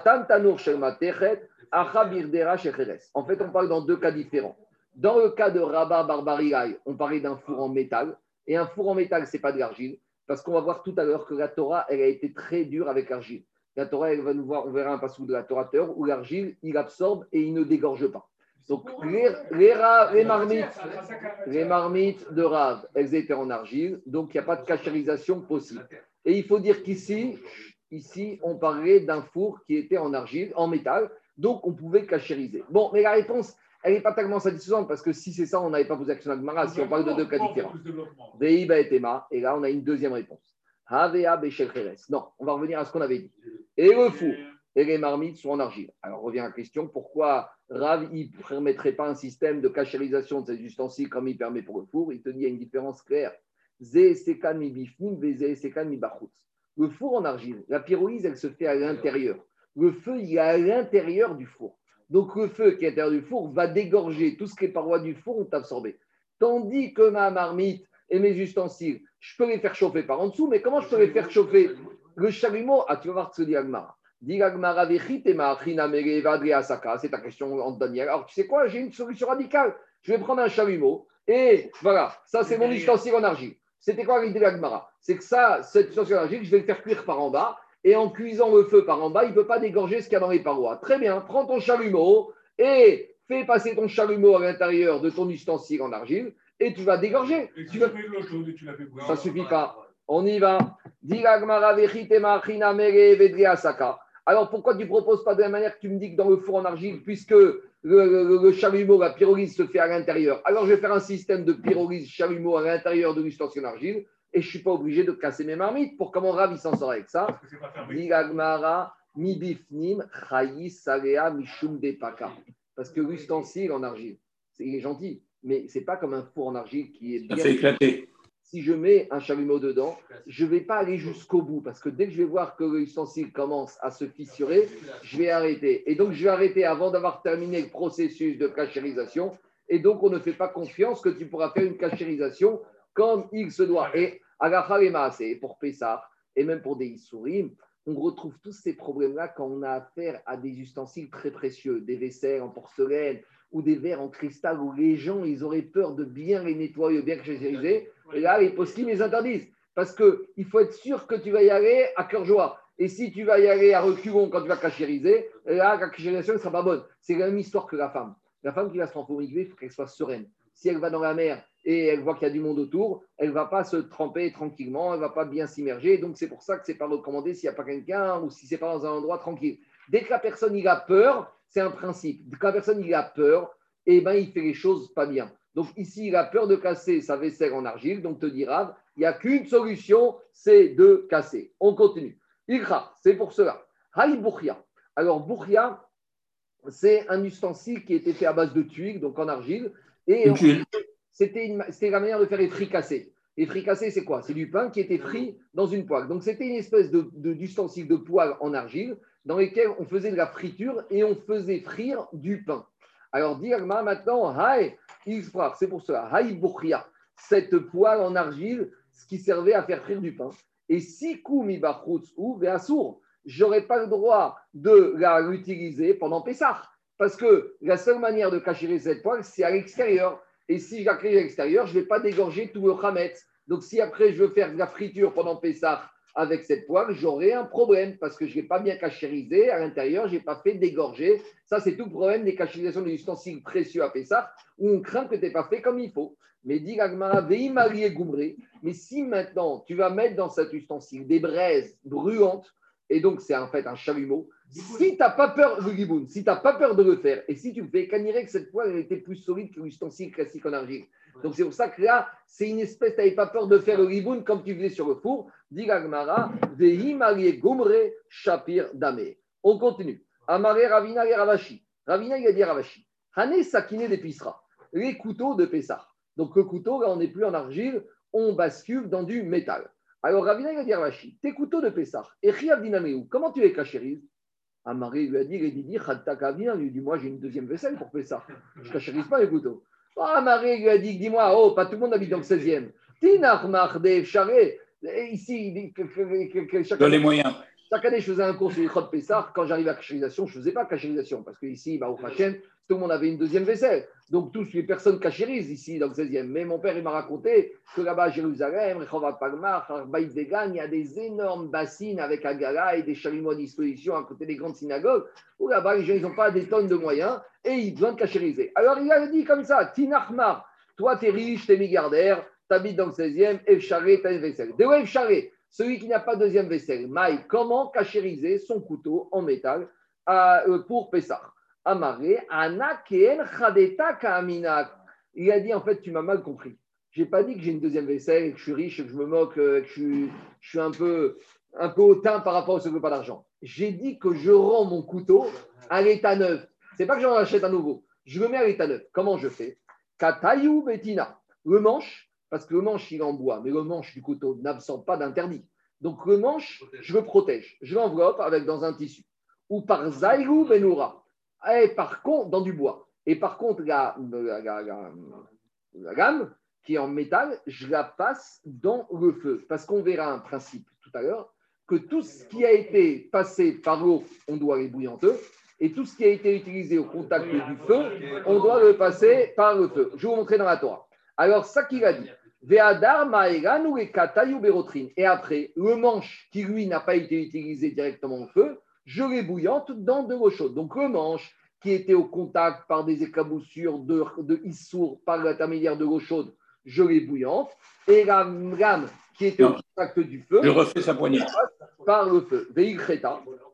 fait, on parle dans deux cas différents. Dans le cas de Rabat Barbariaï, on parlait d'un four en métal. Et un four en métal, ce n'est pas de l'argile. Parce qu'on va voir tout à l'heure que la Torah, elle a été très dure avec l'argile. La Torah, elle va nous voir, on verra un passage de la Torah où l'argile, il absorbe et il ne dégorge pas. Donc, les, les, marmites, les marmites de Rav, elles étaient en argile, donc il n'y a pas de cachérisation possible. Et il faut dire qu'ici, ici, on parlait d'un four qui était en argile, en métal, donc on pouvait cachériser. Bon, mais la réponse, elle n'est pas tellement satisfaisante parce que si c'est ça, on n'avait pas posé action à Gmara si on parle de deux cas différents. et là, on a une deuxième réponse. Non, on va revenir à ce qu'on avait dit. Et le four et les marmites sont en argile. Alors revient la question pourquoi Rav ne permettrait pas un système de cachérisation de ces ustensiles comme il permet pour le four? Il te dit qu'il y a une différence claire. Le four en argile, la pyrolyse, elle se fait à l'intérieur. Le feu, il est à l'intérieur du four. Donc le feu qui est à l'intérieur du four va dégorger tout ce que les parois du four ont absorbé. Tandis que ma marmite et mes ustensiles, je peux les faire chauffer par en dessous, mais comment je peux les faire chauffer? Le chalumeau, ah, tu vas voir ce que dit Agmara. C'est ta question en Daniel. Alors, tu sais quoi? J'ai une solution radicale. Je vais prendre un chalumeau et voilà, ça c'est mon ustensile en argile. C'était quoi l'idée de l'Agmara C'est que ça, cette ustensile en argile, je vais le faire cuire par en bas et en cuisant le feu par en bas, il ne peut pas dégorger ce qu'il y a dans les parois. Très bien, prends ton chalumeau et fais passer ton chalumeau à l'intérieur de ton ustensile en argile et tu vas dégorger. tu vas... Ça ne suffit pas. On y va. Alors pourquoi tu ne proposes pas de la manière que tu me dis que dans le four en argile, puisque le, chalumeau, la pyrolyse se fait à l'intérieur, alors je vais faire un système de pyrolyse chalumeau à l'intérieur de l'ustensile en argile et je ne suis pas obligé de casser mes marmites. Pour comment Rav il s'en sort avec ça Parce que l'ustensile en argile, il est gentil, mais ce n'est pas comme un four en argile qui est bien. Ça fait éclater si je mets un chalumeau dedans, je ne vais pas aller jusqu'au bout parce que dès que je vais voir que l'ustensile commence à se fissurer, je vais arrêter. Et donc, je vais arrêter avant d'avoir terminé le processus de cachérisation. Et donc, on ne fait pas confiance que tu pourras faire une cachérisation comme il se doit. Et c'est pour Pessah et même pour des Issourim, on retrouve tous ces problèmes-là quand on a affaire à des ustensiles très précieux, des vaisselles en porcelaine ou des verres en cristal où les gens, ils auraient peur de bien les nettoyer, bien cachériser. Et là, les post les interdisent. Parce qu'il faut être sûr que tu vas y aller à cœur joie. Et si tu vas y aller à reculons quand tu vas cachériser, là, la cachérisation ne sera pas bonne. C'est la même histoire que la femme. La femme qui va se transformer, il faut qu'elle soit sereine. Si elle va dans la mer et elle voit qu'il y a du monde autour, elle ne va pas se tremper tranquillement, elle ne va pas bien s'immerger. Donc, c'est pour ça que c'est pas recommandé s'il n'y a pas quelqu'un ou si c'est pas dans un endroit tranquille. Dès que la personne il a peur, c'est un principe. Quand la personne il a peur, eh ben, il fait les choses pas bien. Donc ici, il a peur de casser sa vaisselle en argile, donc te dira, il n'y a qu'une solution, c'est de casser. On continue. Ikra, c'est pour cela. Haï Alors Boukhia, c'est un ustensile qui était fait à base de tuiles, donc en argile. Et c'était la manière de faire les fricassés. Les fricassés, c'est quoi? C'est du pain qui était frit dans une poêle. Donc c'était une espèce d'ustensile de, de poêle en argile dans lequel on faisait de la friture et on faisait frire du pain. Alors, dit maintenant, c'est pour cela, Haï cette poêle en argile, ce qui servait à faire frire du pain. Et si Koumi ou Veasour, j'aurais pas le droit de l'utiliser pendant Pessah. Parce que la seule manière de cacher cette poêle, c'est à l'extérieur. Et si je la crée à l'extérieur, je ne vais pas dégorger tout le khamet. Donc, si après je veux faire de la friture pendant Pessah avec cette poêle, j'aurai un problème parce que je n'ai pas bien cachérisé à l'intérieur, je n'ai pas fait dégorger. Ça, c'est tout le problème des cachérisations des ustensiles précieux à Pessah, où on craint que tu n'aies pas fait comme il faut. Mais dit mais si maintenant tu vas mettre dans cet ustensile des braises brûlantes, et donc c'est en fait un chalumeau, si tu n'as pas peur, le si tu pas peur de le faire, et si tu fais cannirer que cette poêle était plus solide que l'ustensile classique en argile, donc c'est pour ça que là, c'est une espèce, tu n'avais pas peur de faire le riboun comme tu faisais sur le four. Dit Gagmara, Gomre Shapir Dame. On continue. Amare Ravina et Ravashi. Ravina, il a dit Ravashi. Hane Sakine d'Episra. Les couteaux de Pessah. Donc le couteau, là, on n'est plus en argile, on bascule dans du métal. Alors Ravina, il a dit Ravashi. Tes couteaux de Pessah. Et comment tu les cachérises? Amaré lui a dit, il a dit, lui dit, moi j'ai une deuxième vaisselle pour Pessah. <laughs> Je ne cachérise pas les couteaux. Ah, Marie lui a dit, dis-moi, oh, pas tout le monde habite dans le 16e. Ici, il dit que, Dans les moyens. Chaque année, je faisais un cours sur les de Pessar. Quand j'arrivais à la cachérisation, je ne faisais pas cachérisation parce qu'ici, bah, au Hachem, tout le monde avait une deuxième vaisselle. Donc, tous les personnes cachérisent ici dans le 16e. Mais mon père, il m'a raconté que là-bas à Jérusalem, il y a des énormes bassines avec Agala et des chalumeaux à disposition à côté des grandes synagogues où là-bas, les gens, ils n'ont pas des tonnes de moyens et ils doivent cachériser. Alors, il a dit comme ça Tinachmar, toi, tu es riche, tu es milliardaire, tu habites dans le 16e, Efcharé, tu as une vaisselle. De Efcharé celui qui n'a pas de deuxième vaisselle, Maï, comment cachériser son couteau en métal euh, pour Pessah? Amaré, Khadeta. Il a dit en fait, tu m'as mal compris. Je n'ai pas dit que j'ai une deuxième vaisselle, que je suis riche, que je me moque, euh, que je suis, un, peu, hautain par rapport à qui n'ont pas d'argent. J'ai dit que je rends mon couteau à l'état neuf. C'est pas que j'en achète un nouveau. Je le mets à l'état neuf. Comment je fais? Katayou Betina. Le manche, parce que le manche, il est en bois, mais le manche du couteau n'absorbe pas d'interdit. Donc le manche, je le protège. Je l'enveloppe avec dans un tissu. Ou par Zaïrou Benoura. Et par contre, dans du bois. Et par contre, la, la, gamme qui est en métal, je la passe dans le feu. Parce qu'on verra un principe tout à l'heure. que tout ce qui a été passé par l'eau, on doit les bouillanter, et tout ce qui a été utilisé au contact du feu, on doit le passer par le feu. Je vais vous montrer dans la Torah. Alors, ça qu'il a dit. Et après, le manche qui, lui, n'a pas été utilisé directement au feu, je les bouillante dans de l'eau chaude. Donc, le manche qui était au contact par des éclaboussures de, de issour par l'intermédiaire de l'eau chaude, je les bouillante. Et la lame qui était au contact du feu, je refais sa poignée. Par le feu.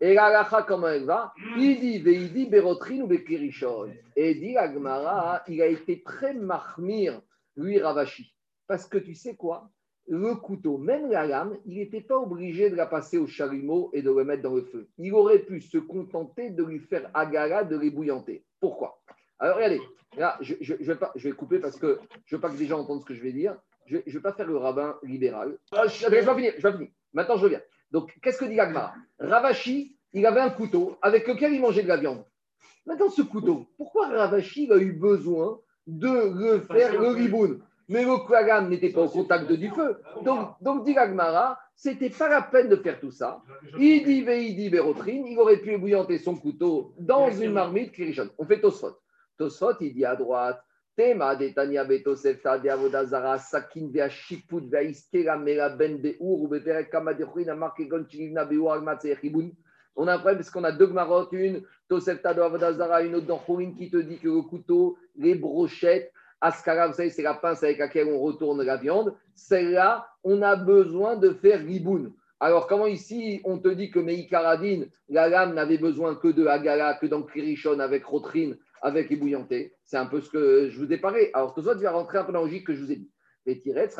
Et la lacha, comment elle va? Il dit Veidi Berotrin ou Bekirishon. Et dit Agmara, il a été très marmire, lui, Ravashi. Parce que tu sais quoi? Le couteau, même la lame, il n'était pas obligé de la passer au chalumeau et de le mettre dans le feu. Il aurait pu se contenter de lui faire agara, de les bouillanter. Pourquoi? Alors regardez, là, je, je, vais pas, je vais couper parce que je ne veux pas que les gens entendent ce que je vais dire. Je ne vais pas faire le rabbin libéral. Ah, je, vais finir, je vais finir. Maintenant, je reviens. Donc, qu'est-ce que dit Agmara Ravashi, il avait un couteau avec lequel il mangeait de la viande. Maintenant, ce couteau, pourquoi Ravashi a eu besoin de le faire le riboun? Mais le Kohagan n'était pas au contact du feu. Donc, donc dit Agmara, c'était pas la peine de faire tout ça. Il dit Veidi Bérotrine, il aurait pu bouillanter son couteau dans une marmite Kirishon. On fait Tosfot. Tosfot, il dit à droite, Tema detania betosefta de avodazara sakin vea shiput vea iskera mera ben beur beperek kama de chuina marke gon chilivna beur agmatse On a un problème parce qu'on a deux gmarotes, une tosefta de avodazara, une autre dans qui te dit que le couteau, les brochettes, Askara, vous savez, c'est la pince avec laquelle on retourne la viande. Celle-là, on a besoin de faire riboun. Alors, comment ici, on te dit que Meikaradine, la lame n'avait besoin que de Agala, que dans Kirishon avec Rotrine, avec ébouillanté C'est un peu ce que je vous ai parlé. Alors, tout ça, tu vas rentrer un peu dans la logique que je vous ai dit. Les tirettes.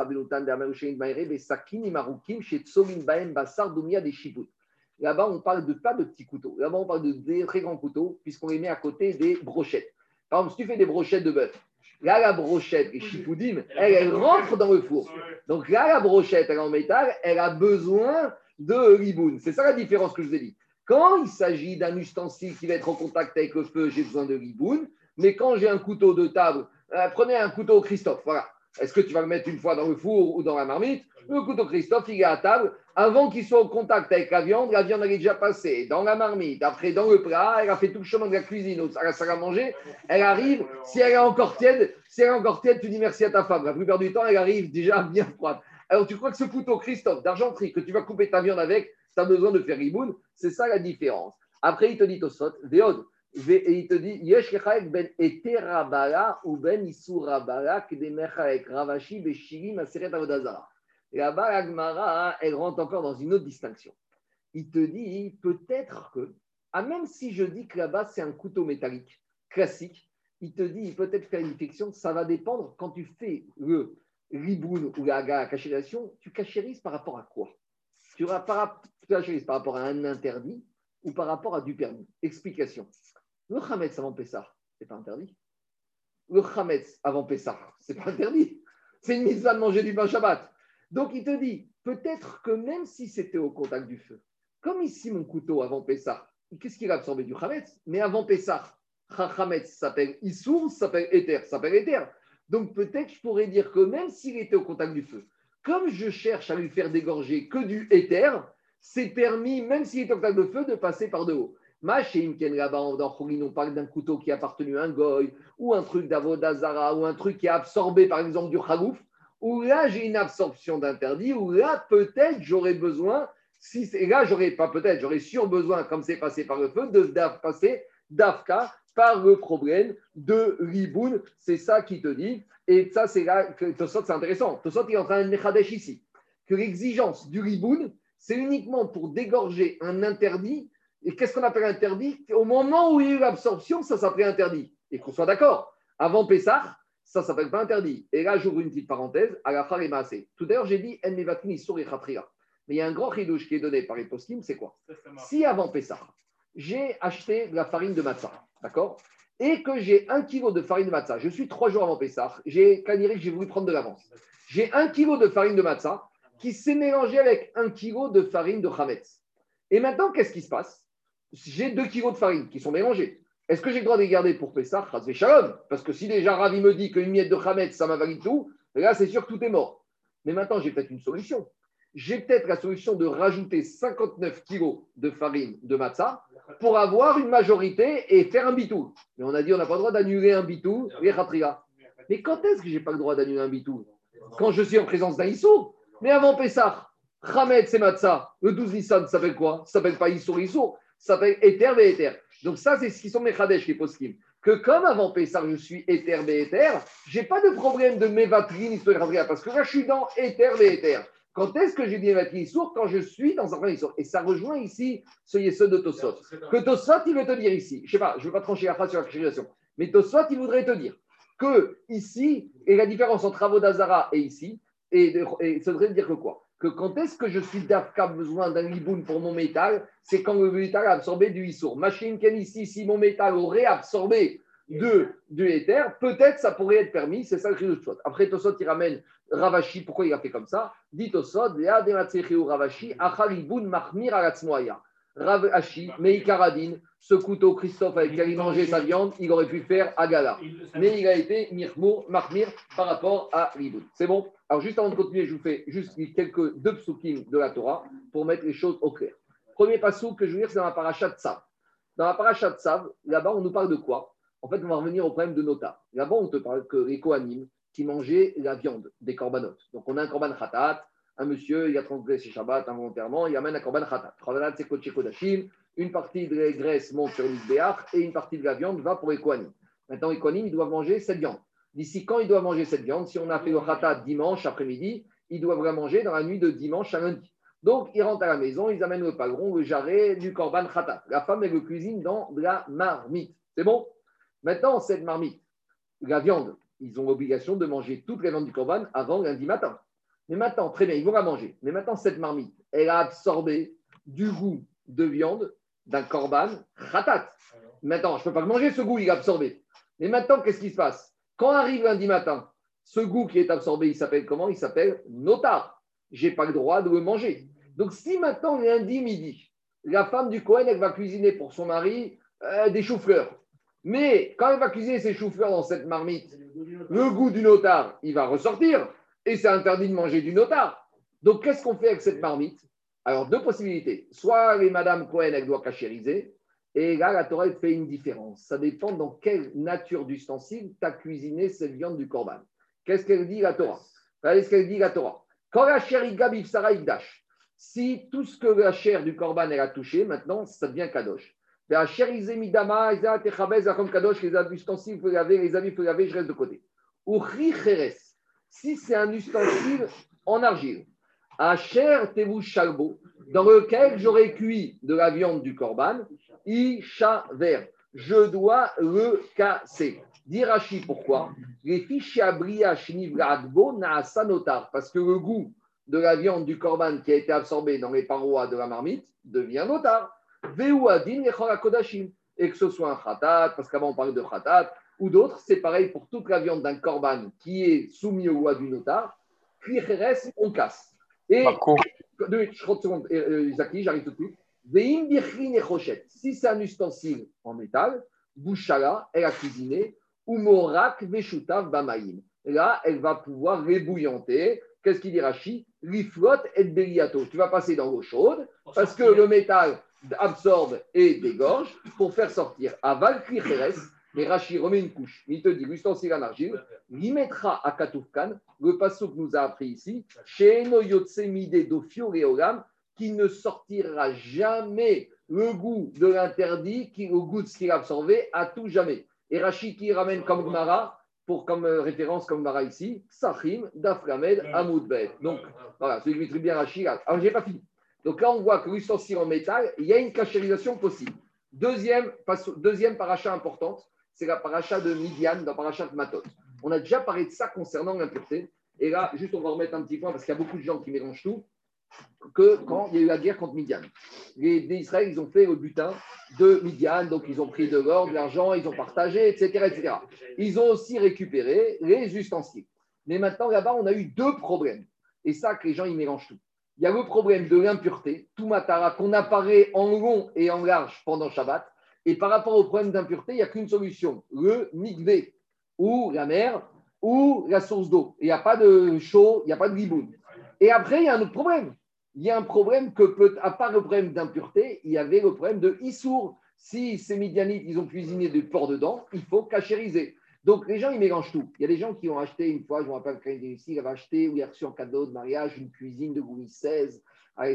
Là-bas, on parle de pas de petits couteaux. Là-bas, on parle de très grands couteaux, puisqu'on les met à côté des brochettes. Par exemple, si tu fais des brochettes de bœuf, Là, la brochette, les chipoudim, elle, elle rentre dans le four. Donc là, la brochette, elle est en métal, elle a besoin de riboun. C'est ça la différence que je vous ai dit. Quand il s'agit d'un ustensile qui va être en contact avec le feu, j'ai besoin de riboun. Mais quand j'ai un couteau de table, euh, prenez un couteau Christophe, voilà. Est-ce que tu vas le mettre une fois dans le four ou dans la marmite? Le couteau Christophe, il est à table. Avant qu'il soit en contact avec la viande, la viande elle est déjà passée dans la marmite, après dans le plat, elle a fait tout le chemin de la cuisine à la salle à manger. Elle arrive, si elle est encore tiède, si elle est encore tiède, tu dis merci à ta femme. La plupart du temps, elle arrive déjà bien froide. Alors tu crois que ce couteau Christophe d'argenterie que tu vas couper ta viande avec, tu as besoin de faire riboun, c'est ça la différence. Après, il te dit Tosot, Véod, et il te dit Yesh ben eterabala ou ben isurabala kedemechaek ravashi beshirim aseret avodazara. Là-bas, l'Agmara, elle rentre encore dans une autre distinction. Il te dit peut-être que, ah, même si je dis que là-bas c'est un couteau métallique classique, il te dit peut-être faire une fiction, ça va dépendre quand tu fais le riboun ou la, la cachérisation, tu cachérises par rapport à quoi? Tu cachérises par rapport à un interdit ou par rapport à du permis Explication. Le Hametz avant Pessah, c'est pas interdit. Le Hametz avant Pessah, c'est pas interdit. C'est une mise de manger du pain Shabbat. Donc il te dit, peut-être que même si c'était au contact du feu, comme ici mon couteau avant Pessah, qu'est-ce qu'il a absorbé du Hametz Mais avant Pessah, Hametz s'appelle Issour, s'appelle Éther, s'appelle Éther. Donc peut-être je pourrais dire que même s'il était au contact du feu, comme je cherche à lui faire dégorger que du éther, c'est permis, même s'il est au contact de feu, de passer par de haut. Machin, là-bas, dans on parle d'un couteau qui a appartenu à un goy, ou un truc d'Avodazara, ou un truc qui a absorbé, par exemple, du chagouf, où là, j'ai une absorption d'interdit, où là, peut-être, j'aurais besoin, si, et là, j'aurais pas peut-être, j'aurais sûr besoin, comme c'est passé par le feu, de, passer d'Afka par le problème de Riboun. C'est ça qui te dit. Et ça, c'est là que c'est intéressant. Tosot est en train de Mechadesh ici. Que l'exigence du Riboun, c'est uniquement pour dégorger un interdit et qu'est-ce qu'on appelle interdit? Au moment où il y a eu l'absorption, ça s'appelait interdit. Et qu'on soit d'accord, avant Pessah, ça ne s'appelle pas interdit. Et là, j'ouvre une petite parenthèse, à la et Tout à l'heure, j'ai dit En Mais il y a un grand ridouche qui est donné par les poskim, c'est quoi? Si avant Pessah, j'ai acheté de la farine de matzah, d'accord? Et que j'ai un kilo de farine de matzah, je suis trois jours avant Pessah, j'ai que j'ai voulu prendre de l'avance. J'ai un kilo de farine de matzah qui s'est mélangé avec un kilo de farine de chametz. Et maintenant, qu'est-ce qui se passe? J'ai 2 kilos de farine qui sont mélangés. Est-ce que j'ai le droit de les garder pour Pessah? Shalom Parce que si déjà Ravi me dit qu'une miette de Khamet, ça m'invalide tout, là, c'est sûr que tout est mort. Mais maintenant, j'ai peut-être une solution. j'ai peut-être la solution de rajouter 59 kilos de farine de matzah pour avoir une majorité et faire un bitou. Mais on a dit on n'a pas le droit d'annuler un bitou, les Mais quand est-ce que j'ai pas le droit d'annuler un bitou Quand je suis en présence d'un Issour. Mais avant Pessah, Hamed c'est matzah. Le 12 Nissan, ça s'appelle quoi? Ça s'appelle pas Issour Issour, ça s'appelle Éther et Éther. Donc ça, c'est ce qui sont mes Khadesh, les poskim. Que comme avant Pessah, je suis Éther et Éther, j'ai pas de problème de mévatrine, parce que là, je suis dans Éther et Éther. Quand est-ce que j'ai dit Mévatrine sourd Quand je suis dans un premier Et ça rejoint ici ce Yesod de Tosot. Que Tosot, il veut te dire ici, je sais pas, je ne veux pas trancher la phrase sur la création, mais Tosot, il voudrait te dire que ici, et la différence entre travaux d'Azara et ici, et, ça voudrait dire que quoi? Que quand est-ce que je suis d'Afka besoin d'un liboun pour mon métal C'est quand le métal a absorbé du Issour. Machine Ken ici, si mon métal aurait absorbé de, de éther, peut-être ça pourrait être permis, c'est ça le de Après, Tosot, il ramène Ravashi, pourquoi il a fait comme ça? Dit Tosot, Ravashi, Acharibun Mahmir Aratzmoaya. Ravashi, Meikaradin, ce couteau Christophe avec lequel il mangeait sa viande, il aurait pu faire Agala. Mais il a été Mirmour, Mahmir par rapport à Riboun. C'est bon? Alors, juste avant de continuer, je vous fais juste quelques deux psukim de la Torah pour mettre les choses au clair. Premier passou que je veux dire, c'est dans la paracha de Sav. Dans la paracha de Sav, là-bas, on nous parle de quoi? En fait, on va revenir au problème de Nota. Là-bas, on te parle que les Kohanim, qui mangeait la viande des corbanotes. Donc on a un korban khatat, un monsieur, il a transgressé Shabbat involontairement, il amène un korban khatat. Korban c'est kodashim, une partie de la graisse monte sur l'isbéach et une partie de la viande va pour les. Maintenant, les ils doivent manger cette viande. D'ici quand ils doivent manger cette viande? Si on a fait le khatat dimanche après-midi, ils doivent la manger dans la nuit de dimanche à lundi. Donc, ils rentrent à la maison, ils amènent le pagron, le jarret du korban khatat. La femme, elle le cuisine dans la marmite. C'est bon? Maintenant, cette marmite, la viande, ils ont l'obligation de manger toute la viande du corban avant lundi matin. Mais maintenant, très bien, ils vont la manger. Mais maintenant, cette marmite, elle a absorbé du goût de viande d'un corban ratat. Maintenant, je ne peux pas le manger, ce goût, il est absorbé. Mais maintenant, qu'est-ce qui se passe? Quand arrive lundi matin, ce goût qui est absorbé, il s'appelle comment? Il s'appelle notar. Je n'ai pas le droit de le manger. Donc, si maintenant, lundi midi, la femme du Cohen, va cuisiner pour son mari euh, des choux-fleurs. Mais quand elle va cuisiner ses choux-fleurs dans cette marmite, le goût du notar, il va ressortir et c'est interdit de manger du notar. Donc, qu'est-ce qu'on fait avec cette marmite? Alors, deux possibilités. Soit les Madame Cohen, elle doit cachériser, et là, la Torah, elle fait une différence. Ça dépend dans quelle nature d'ustensile tu as cuisiné cette viande du corban. Qu'est-ce qu'elle dit, la Torah? Regardez ce qu'elle dit, la Torah. Quand la chair Sarah si tout ce que la chair du corban, elle a touché, maintenant, ça devient kadosh. La chair midama, kadosh, les ustensiles, il faut laver, les il faut laver, je reste de côté. Ou si c'est un ustensile en argile, tevu shalbo, dans lequel j'aurais cuit de la viande du korban, vert, je dois le casser. Dirachi, pourquoi? Parce que le goût de la viande du korban qui a été absorbé dans les parois de la marmite devient notar. Et que ce soit un khatat, parce qu'avant on parlait de khatat, ou d'autres, c'est pareil pour toute la viande d'un korban qui est soumis au loi du notar. Puis on casse. Et, deux, secondes, euh, j'arrive tout de suite. Si c'est un ustensile en métal, bouchala, elle a cuisiné, ou morak veshutav bamaïm. Là, elle va pouvoir rébouillanter. Qu'est-ce qu'il dit Rachi? L'iflot et beliato. Tu vas passer dans l'eau chaude parce que le métal absorbe et dégorge pour faire sortir. Aval kricheres, mais Rachi remet une couche. Il te dit l'ustensile en argile, il mettra à Katoufkan, le que nous a appris ici, chez Noyotsemide do Fioreolam, qui ne sortira jamais le goût de l'interdit, le goût de ce qu'il a absorbé, à tout jamais. Et Rachi qui ramène comme Gmara, pour comme euh, référence comme Mara ici, Sachim, Daframed, Amoudbet. Donc, voilà, celui qui maîtrise bien Rachi. Alors, j'ai pas fini. Donc là, on voit que l'ustensile en métal, il y a une cachérisation possible. Deuxième, deuxième paracha importante, c'est la paracha de Midian dans paracha de Matot. On a déjà parlé de ça concernant l'impureté. Et là, juste, on va remettre un petit point parce qu'il y a beaucoup de gens qui mélangent tout. Que quand il y a eu la guerre contre Midian, les, Israël, ils ont fait le butin de Midian, donc ils ont pris de l'or, de l'argent, ils ont partagé, etc., etc. Ils ont aussi récupéré les ustensiles. Mais maintenant, là-bas, on a eu deux problèmes. Et ça, que les gens, ils mélangent tout il y a le problème de l'impureté, tout matara, qu'on apparaît en long et en large pendant Shabbat. Et par rapport au problème d'impureté, il n'y a qu'une solution, le mikvé, ou la mer, ou la source d'eau. Il n'y a pas de chaud, il n'y a pas de liboun. Et après, il y a un autre problème. il y a un problème que à part le problème d'impureté, il y avait le problème de Issour. Si ces Midianites, ils ont cuisiné du porc dedans, il faut cachériser. Donc les gens, ils mélangent tout. Il y a des gens qui ont acheté une fois, je me rappelle quand il ici, il avait acheté ou il a reçu en cadeau de mariage une cuisine de Louis XVI.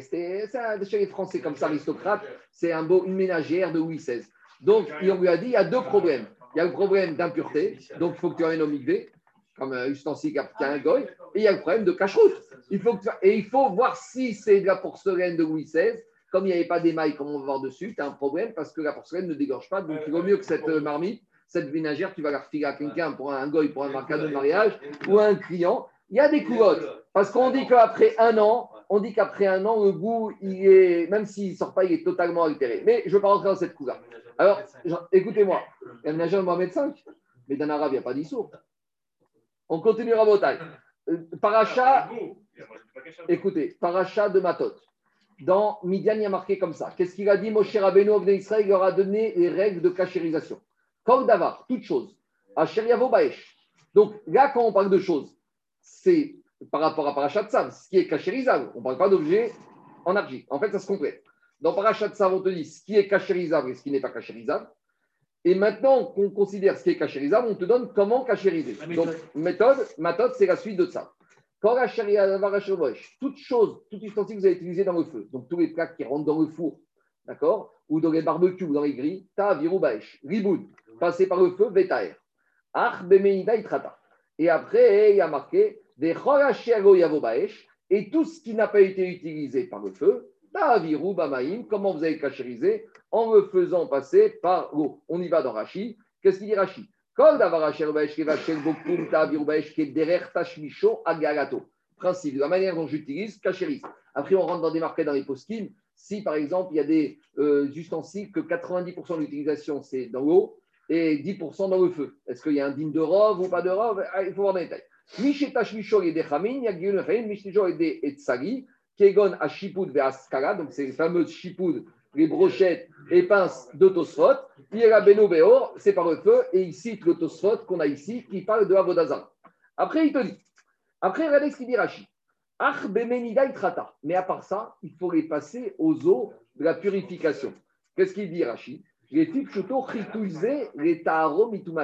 C'est chez les Français comme ça, aristocrate, c'est une ménagère de Louis XVI. Donc, on lui a dit, il y a deux problèmes. Il y a le problème d'impureté, donc il faut que tu amènes au migvé, comme un ustensile qui a un goy, et il y a le problème de cacheroute. Il faut et il faut voir si c'est de la porcelaine de Louis XVI. Comme il n'y avait pas d'émail comme on va voir dessus, tu as un problème parce que la porcelaine ne dégorge pas. Donc il vaut mieux que cette marmite, cette ménagère, tu vas la refiler à quelqu'un pour un goy, pour un cadeau de mariage ou un client. Il y a des coulottes. Parce qu'on dit qu'après un an, on dit qu'après un an, le goût, il est, même s'il ne sort pas, il est totalement altéré. Mais je ne veux pas rentrer dans cette couleur. Alors, écoutez-moi, il y a un agent de Mohamed 5, mais dans l'arabe, il n'y a pas d'issour. On continuera à taille. Euh, paracha, écoutez, paracha de Matot. Dans Midian, il y a marqué comme ça. Qu'est-ce qu'il a dit Moshe Rabbeinu of Israël Il leur a donné les règles de cachérisation. Comme d'avoir, toute chose. Yavo Baesh. Donc là, quand on parle de choses, c'est par rapport à Parachat Tzav, ce qui est cachérisable. On ne parle pas d'objet en argile. En fait, ça se complète. Dans Parachat Tzav, on te dit ce qui est cachérisable et ce qui n'est pas cachérisable. Et maintenant qu'on considère ce qui est cachérisable, on te donne comment cachériser. Donc, méthode, méthode, c'est la suite de ça. Quand toute chose, tout ustensile que vous allez utiliser dans le feu, donc tous les plats qui rentrent dans le four, d'accord Ou dans les barbecues, ou dans les grilles, ta viroubaesh, riboud, passer par le feu, vetaer. Ach itrata. Et après, il y a marqué des et tout ce qui n'a pas été utilisé par le feu, comment vous allez cachériser En le faisant passer par l'eau. On y va dans Rashi. Qu'est-ce qu'il dit Rashi? Principe, de la manière dont j'utilise, cachérise. Après, on rentre dans des marquets dans les postkines. Si, par exemple, il y a des euh, ustensiles que 90% de l'utilisation, c'est dans l'eau et 10% dans le feu. Est-ce qu'il y a un digne de robe ou pas de robe ah, Il faut voir dans les détails. Donc c'est les fameuses Shipud, les brochettes et pinces de Tosfot. C'est par le feu, et il cite qu'on a ici qui parle de Avodazar. Après, il te dit, après, regardez ce qu'il dit Trata. Mais à part ça, il faut passer aux eaux de la purification. Qu'est-ce qu'il dit Rashi? Les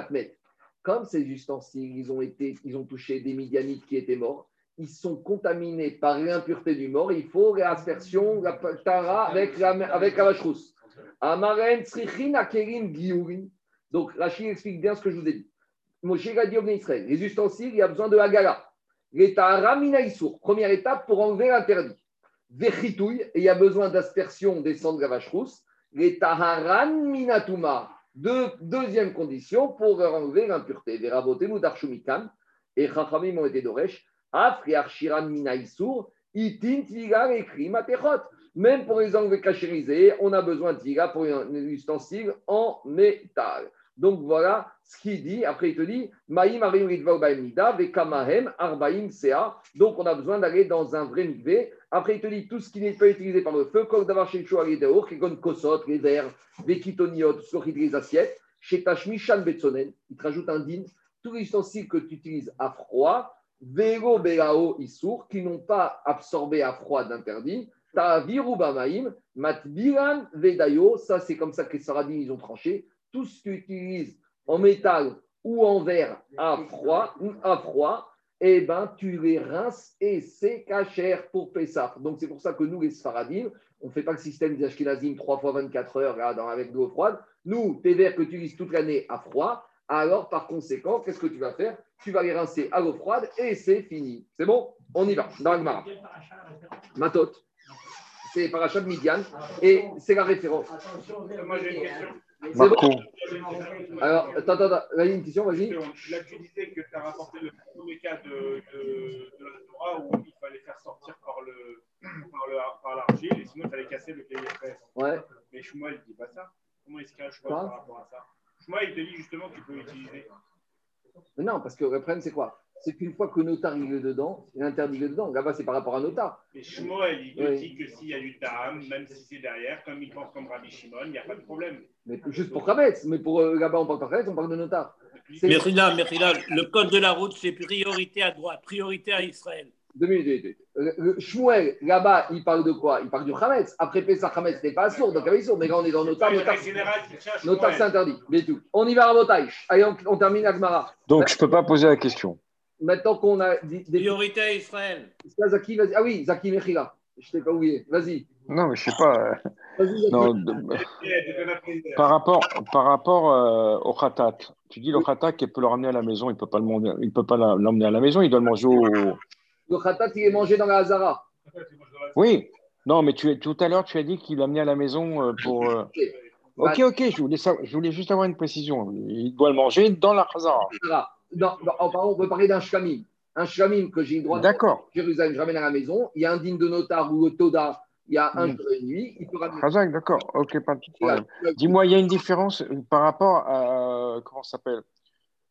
les. Comme ces ustensiles, ils ont, été, ils ont touché des Midianites qui étaient morts, ils sont contaminés par l'impureté du mort, il faut réaspersion, la tara avec la, avec la vacherous. Amaren, akerim, Donc, Rachid explique bien ce que je vous ai dit. Moshe Israël, les ustensiles, il y a besoin de Hagala. Les tahara première étape pour enlever l'interdit. Vechitouille, et il y a besoin d'aspersion des sangs de la vacherous. Les taharan deuxième condition pour enlever l'impureté. Verabotemu darshumikan, et Chachamim ont été d'Oresh. Même pour les angles cachérisés, on a besoin de tiga pour un ustensile en métal. Donc voilà ce qu'il dit. Après, il te dit Donc on a besoin d'aller dans un vrai mikvé. Après, il te dit tout ce qui n'est pas utilisé par le feu, comme d'avoir chez comme kosot, les verres, les kitoniot, les assiettes. Chez Tashmishan Betsonen, il te rajoute un din. Tous les ustensiles que tu utilises à froid, Vego Belao Issour, qui n'ont pas absorbé à froid d'interdit. Ta'aviru Bamaim, Matbiran Vedayo, ça c'est comme ça que les Saradines ils ont tranché. Tout ce que tu utilises en métal ou en verre à froid, à froid eh ben, tu les rinces et c'est cachère pour Pessah. Donc, c'est pour ça que nous, les Sfaradim, on ne fait pas le système des Ashkenazim 3 fois 24 heures là, dans, avec de l'eau froide. Nous, tes verres que tu utilises toute l'année à froid, alors par conséquent, qu'est-ce que tu vas faire? Tu vas les rincer à l'eau froide et c'est fini. C'est bon? On y va, dans le Matot. C'est Parachat de Midian et c'est la référence. Moi j'ai une question. C'est bon Alors, attends, attends, il y a une question, vas-y. Là, tu disais que tu as rapporté le premier cas de, de, de, la Torah où il fallait faire sortir par le par l'argile par et sinon il fallait casser le cahier Ouais. Mais Shmuel ne dit pas ça. Comment est-ce qu'il y a un choix par rapport à ça? Moi, il te dit justement que tu peux l'utiliser. non, parce que le problème, c'est quoi? C'est qu'une fois que notar il est dedans, il est interdit dedans. Là-bas, c'est par rapport à notar. Mais Shmuel, il te dit que s'il y a du tam, même si c'est derrière, comme il pense comme Rabbi Shimon, il n'y a pas de problème. Mais juste pour Kametz, mais pour euh, là-bas, on parle pas Kametz, on parle de notar. Merila, Merila, le code de la route, c'est priorité à droite, priorité à Israël. Deux minutes. Shmuel, là-bas, il parle de quoi? Il parle du Hametz. Après Pesach, Hametz n'est pas sourd, donc il sourd. Mais quand on est dans nos tables, c'est interdit. Mais tout. On y va à Botaïch. Allez, on, on termine Agmara. Donc, je ne peux pas poser la question. Maintenant qu'on a. Des... Priorité à Israël. Zaki, ah oui, Zaki Mechila. Je ne t'ai pas oublié. Vas-y. Non, mais je ne sais pas. Non, de... par rapport, par rapport euh, au khatat, tu dis le khatat qu'il peut le ramener à la maison, il ne peut pas l'emmener à la maison, il doit le manger au. Le khatat, il est mangé dans la Hazara. Oui. Non, mais tu, tout à l'heure, tu as dit qu'il l'a amené à la maison euh, pour. Euh... Ok, ok, je voulais, ça, je voulais juste avoir une précision. Il doit le manger dans la Hazara. Non, non, on peut parler d'un shkamim. Un shkamim que j'ai le droit de Jérusalem, je ramène à la maison. Il y a un digne de notar ou Toda, il y a un mm. jour et nuit. Il peut ramener. d'accord, ok, pas de problème. Dis-moi, il y a une différence par rapport à. Comment ça s'appelle?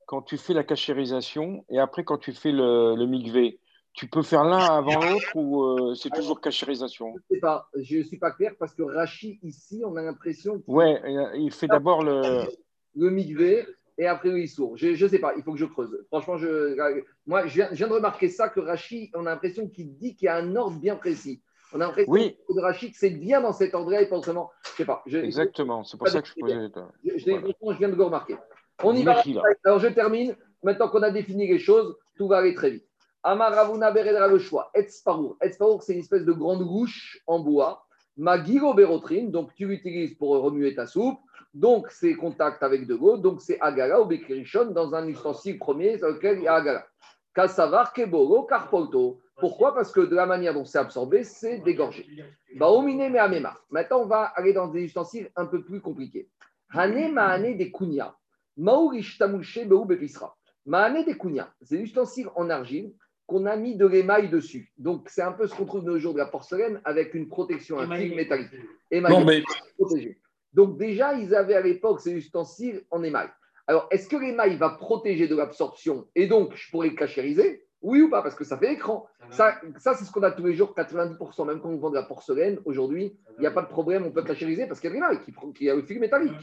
Quand tu fais la cachérisation et après quand tu fais le, le migvé. Tu peux faire l'un avant l'autre ou euh, c'est toujours cachérisation? Je ne sais pas, je ne suis pas clair parce que Rachi, ici, on a l'impression. Ouais, il fait d'abord le. Le migvé, et après il sourd. Je ne sais pas, il faut que je creuse. Franchement, je, moi, je viens, de remarquer ça que Rachid, on a l'impression qu'il dit qu'il y a un ordre bien précis. On a l'impression oui. de Rachid que c'est bien dans cet ordre-là et pas seulement. Je sais pas. Exactement, c'est pour ça que je posais. Je, je, viens de le remarquer. On y va. Alors je termine. Maintenant qu'on a défini les choses, tout va aller très vite. Amaravuna Beredra le choix. Etzparour. Etzparour, c'est une espèce de grande rouche en bois. Magiro Berotrine, donc tu l'utilises pour remuer ta soupe. Donc, c'est contact avec de l'eau. Donc, c'est Agala ou Bekirishon dans un ustensile premier dans lequel il y a Agala. Kasavar, Keboro, Karpolto. Pourquoi? Parce que de la manière dont c'est absorbé, c'est dégorgé. Baomine me amema. Maintenant, on va aller dans des ustensiles un peu plus compliqués. Hane maane des kunya. Maurish tamushe beu bepisra. Maane des kunya. C'est l'ustensile en argile qu'on a mis de l'émail dessus. Donc, c'est un peu ce qu'on trouve de nos jours de la porcelaine avec une protection, un fil métallique. Mais... protégé. Donc déjà, ils avaient à l'époque ces ustensiles en émail. Alors, est-ce que l'émail va protéger de l'absorption et donc je pourrais le cachériser? Oui ou pas Parce que ça fait écran. Ça, ça c'est ce qu'on a tous les jours, 90%. Même quand on vend de la porcelaine, aujourd'hui, il n'y a pas de problème, on peut cachériser parce qu'il y a l'émail qui, qui a le fil métallique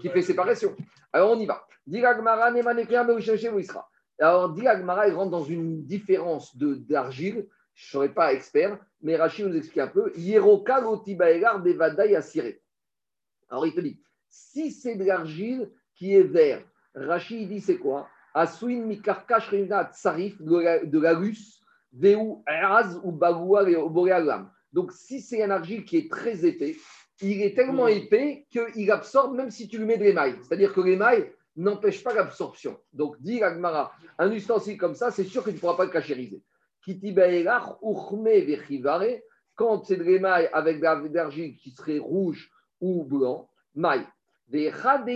qui, fait séparation. Alors, on y va. Alors, Diagmara, il rentre dans une différence d'argile. Je ne serais pas expert, mais Rachid nous explique un peu. Yeroka lotibaegar devadaï asiré. Alors il te dit, si c'est de l'argile qui est vert, Rachid dit c'est quoi? Aswin mikarkash tsarif de la russe, veu eraz ou bagoua Donc si c'est un argile qui est très épais, il est tellement épais qu'il absorbe même si tu lui mets de l'émail. C'est-à-dire que l'émail n'empêche pas l'absorption. Donc, dit Agmara, un ustensile comme ça, c'est sûr que tu ne pourras pas le cachériser. Quand c'est de l'émail avec de l'argile qui serait rouge ou blanc, maï. Et après,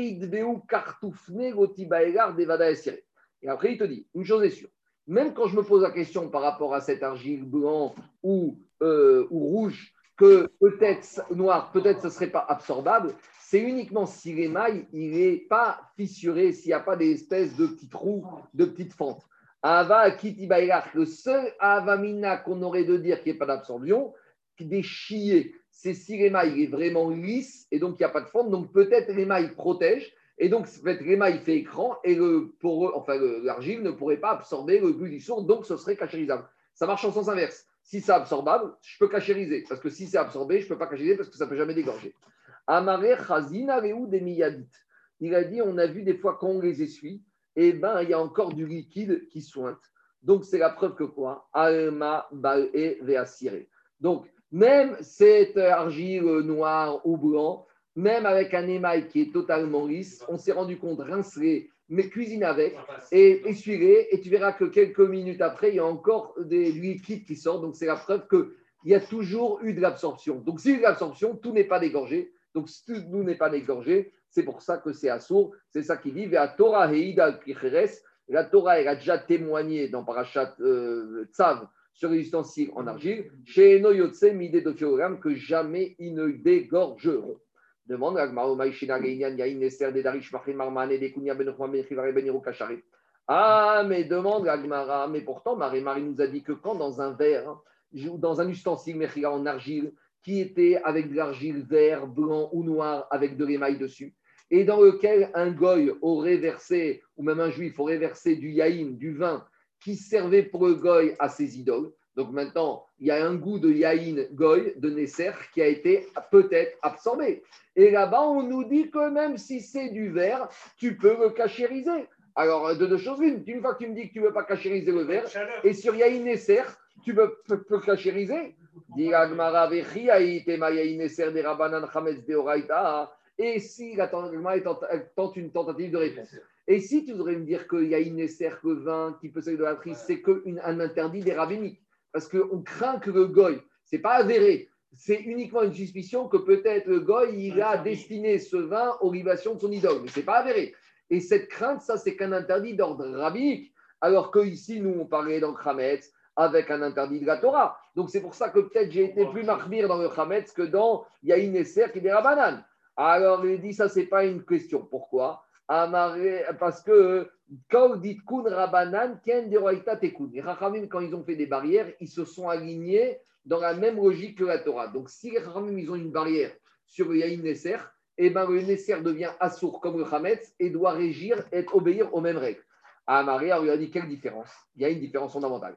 il te dit, une chose est sûre, même quand je me pose la question par rapport à cette argile blanc ou, euh, ou rouge, que peut-être noir, peut-être ce ne serait pas absorbable, c'est uniquement si l'émail il n'est pas fissuré, s'il n'y a pas des espèces de petits trous, de petites fentes. Ava le seul avamina qu'on aurait de dire qu'il n'y pas d'absorption, des chiés c'est si l'émail est vraiment lisse et donc il n'y a pas de forme, donc peut-être l'émail protège et donc l'émail fait écran et le enfin l'argile ne pourrait pas absorber le but donc ce serait cachérisable. Ça marche en sens inverse. Si c'est absorbable, je peux cachériser parce que si c'est absorbé, je ne peux pas cachériser parce que ça ne peut jamais dégorger. Amare chazina des miyadit. Il a dit on a vu des fois quand on les essuie, et eh ben il y a encore du liquide qui sointe. Donc c'est la preuve que quoi? Alma bal et Donc même cette argile noire ou blanc, même avec un émail qui est totalement lisse, on s'est rendu compte, rincer, mais cuisine avec et essuyer, et tu verras que quelques minutes après, il y a encore des liquides qui sortent. Donc, c'est la preuve qu'il y a toujours eu de l'absorption. Donc, s'il y a de l'absorption, tout n'est pas dégorgé. Donc, si tout n'est pas dégorgé, c'est pour ça que c'est assourd. C'est ça qui dit à Torah La Torah, elle a déjà témoigné dans Parashat euh, Tzav sur les ustensiles en argile, chez Enoyotse Mide de que jamais ils ne dégorgeront. Demande. Ah, mais demande à Gmara, mais pourtant Marie-Marie nous a dit que quand dans un verre, hein, dans un ustensile en argile, qui était avec de l'argile vert, blanc ou noir avec de l'émail dessus, et dans lequel un goy aurait versé, ou même un juif aurait versé du yaïn, du vin, qui servait pour le goy à ses idoles, Donc maintenant, il y a un goût de yaïn goy, de Nesser, qui a été peut-être absorbé. Et là-bas, on nous dit que même si c'est du verre, tu peux le cachériser. Alors, de deux choses une. Une fois que tu me dis que tu ne veux pas cachériser le verre, et sur yaïn Nesser, tu peux, peux, peux cachériser. Et si la tente une tentative de réponse. Et si tu voudrais me dire qu'il y a une Nesser, le vin qui peut servir de la c'est qu'un interdit des rabbiniques. Parce qu'on craint que le goy, c'est pas avéré, c'est uniquement une suspicion que peut-être le goy, il a destiné ce vin aux libations de son idole, mais c'est pas avéré. Et cette crainte, ça, c'est qu'un interdit d'ordre rabbinique, alors qu'ici, nous, on parlait dans Khametz avec un interdit de la Torah. Donc, c'est pour ça que peut-être j'ai été plus marmire dans le Khametz que dans Yahin Esser qui est la banane. Alors, il dit, ça, c'est pas une question. Pourquoi? Parce que quand dit kun rabanan, ken tekun. Les rachamim, quand ils ont fait des barrières, ils se sont alignés dans la même logique que la Torah. Donc, si les rachamim, ils ont une barrière sur le yaïn nesser, eh ben, le nesser devient assour comme le chametz et doit régir et obéir aux mêmes règles. À Maria, on lui a dit quelle différence? Il y a une différence fondamentale.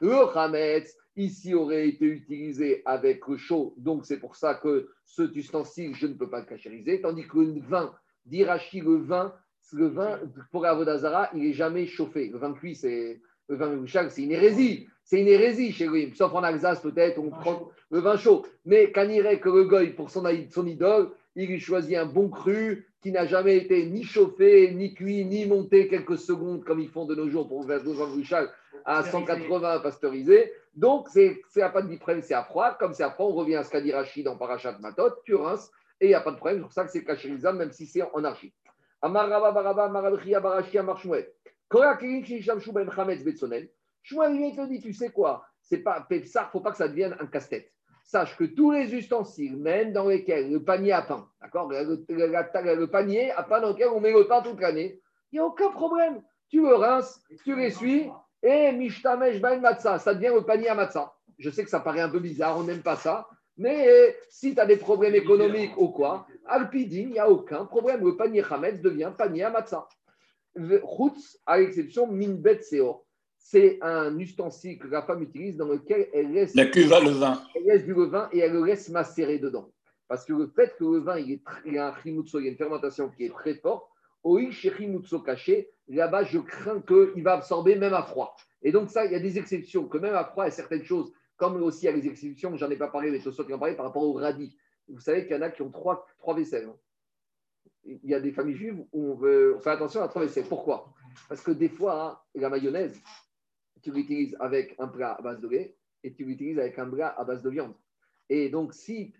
Le chametz, ici aurait été utilisé avec le chaud, donc c'est pour ça que ce ustensile, je ne peux pas le cachériser, tandis que le vin, d'Irachi, le vin, le vin, pour Avodazara, il n'est jamais chauffé. Le vin cuit, c'est le vin c'est une hérésie. C'est une hérésie chez lui. Sauf en Alsace, peut-être, on prend le vin chaud. Mais quand il que le goy, pour son, son idole, il choisit un bon cru qui n'a jamais été ni chauffé, ni cuit, ni monté quelques secondes comme ils font de nos jours pour faire le vin bruchal à 180 pasteurisé. Donc, c'est à pas de problème, c'est à froid. Comme c'est à froid, on revient à ce qu'a dit Rachid dans Parachat Matot, tu rinces, et il n'y a pas de problème. C'est pour ça que c'est cachérisable, même si c'est en archi. Amaraba Baraba Marabria Barashi Amarshmuel. Shmuel, il te dit, tu sais quoi? C'est pas ne faut pas que ça devienne un casse-tête. Sache que tous les ustensiles, même dans lesquels le panier à pain, d'accord le, panier à pain dans lequel on met le pain toute l'année, il n'y a aucun problème. Tu le rinces, tu l'essuies, et Mishtamesh Ben Matzah, ça devient le panier à Matzah. Je sais que ça paraît un peu bizarre, on n'aime pas ça. Mais si tu as des problèmes économiques ou quoi, Alpidin, il n'y a aucun problème. Le panier Hametz devient panier à Matzah. Chutz, à l'exception Minbet Seor. C'est un ustensile que la femme utilise dans lequel elle laisse, la cuve le vin. Elle laisse du vin et elle le laisse macérer dedans. Parce que le fait que le vin, il, est, il a un il y a une fermentation qui est très forte, Oi Shechimutso caché, là-bas, je crains qu'il va absorber même à froid. Et donc, ça, il y a des exceptions, que même à froid, il y a certaines choses, comme aussi il y a des exceptions, j'en ai pas parlé, mais Tosot qui en parlait par rapport au radis. Vous savez qu'il y en a qui ont trois, trois vaisselles. Hein. Il y a des familles juives où on veut faire attention à trois vaisselles. Pourquoi? Parce que des fois, hein, la mayonnaise, tu l'utilises avec un plat à base de lait et tu l'utilises avec un plat à base de viande. Et donc, si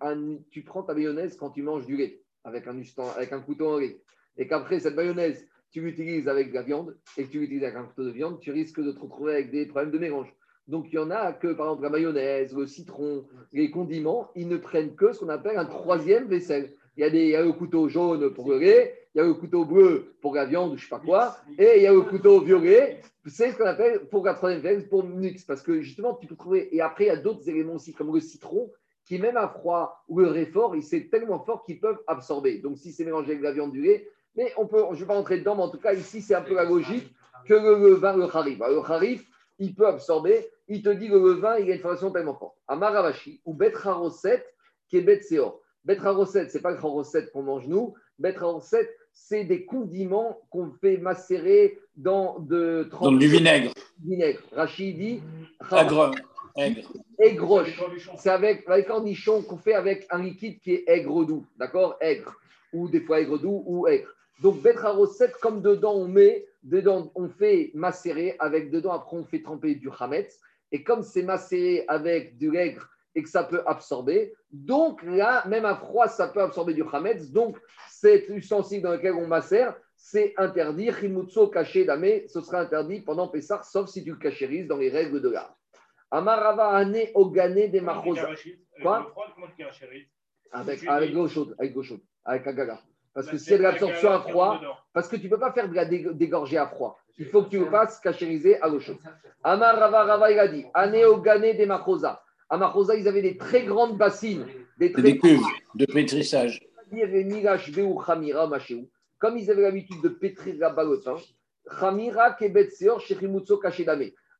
tu prends ta mayonnaise quand tu manges du lait, avec un, avec un couteau en lait, et qu'après cette mayonnaise, tu l'utilises avec de la viande et que tu l'utilises avec un couteau de viande, tu risques de te retrouver avec des problèmes de mélange. Donc, il y en a que, par exemple, la mayonnaise, le citron, les condiments, ils ne prennent que ce qu'on appelle un troisième vaisselle. Il y, a des, il y a le couteau jaune pour le lait, il y a le couteau bleu pour la viande, je ne sais pas quoi, et il y a le couteau violet, c'est ce qu'on appelle pour la troisième vaisselle, pour mix, parce que justement, tu peux trouver. Et après, il y a d'autres éléments aussi, comme le citron, qui, même à froid ou le réfort, c'est tellement fort qu'ils peuvent absorber. Donc, si c'est mélangé avec la viande du lait, mais on peut, je ne vais pas rentrer dedans, mais en tout cas, ici, c'est un peu la logique que le, vin, le harif. Le harif, il peut absorber. Il te dit que le vin, il a une formation tellement forte. Amaravashi, ou Betraroset, qui est Betseor. Betraroset, ce n'est pas le haroset qu'on mange nous. Betraroset, c'est des condiments qu'on fait macérer dans de Dans du vinaigre. Vinaigre. Rachid dit. Aigre. Aigre. C'est avec, avec cornichon qu'on fait avec un liquide qui est aigre doux. D'accord? Aigre. Ou des fois aigre doux ou aigre. Donc, Betraroset, comme dedans on met, dedans on fait macérer, avec dedans après on fait tremper du hametz. Et comme c'est macéré avec du aigre et que ça peut absorber, donc là, même à froid, ça peut absorber du hametz. Donc, cet ustensile dans lequel on macère, c'est interdit. Chimutso caché damé, ce sera interdit pendant Pessah, sauf si tu le cachérises dans les règles de l'art. Amarava ane ogane des machosa. Quoi avec, avec l'eau chaude, avec l'eau chaude, avec agaga. Parce que c'est de l'absorption à froid, parce que tu ne peux pas faire de la dégorger à froid. Il faut que tu le fasses cachériser à l'eau chaude. Amar Rava Rava, il a dit Anéogane des Machosa. À Machosa, ils avaient des très grandes bassines. Des, des cuves de pétrissage. Comme ils avaient l'habitude de pétrir là-bas le pain,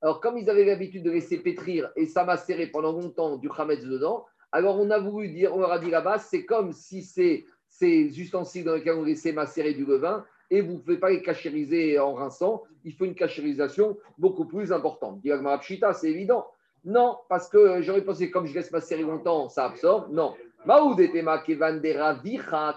Alors, comme ils avaient l'habitude de laisser pétrir et s'amacérer pendant longtemps du Hametz dedans, alors on a voulu dire, on leur a dit là-bas, c'est comme si c'est ces ustensiles dans lesquels on laissait macérer du levain et vous ne pouvez pas les cachériser en rinçant, il faut une cachérisation beaucoup plus importante. Dire c'est évident. Non, parce que j'aurais pensé, comme je laisse macérer longtemps, ça absorbe. Non. Maoud était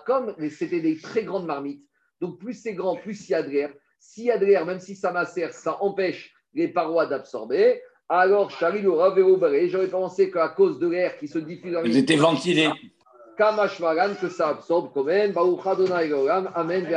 comme c'était des très grandes marmites. Donc plus c'est grand, plus il y a de l'air. S'il y a de l'air, même si ça macère, ça empêche les parois d'absorber. Alors, j'aurais pensé qu'à cause de l'air qui se diffuse Ils étaient ventilés. Que ça absorbe quand même. Amen, Amen.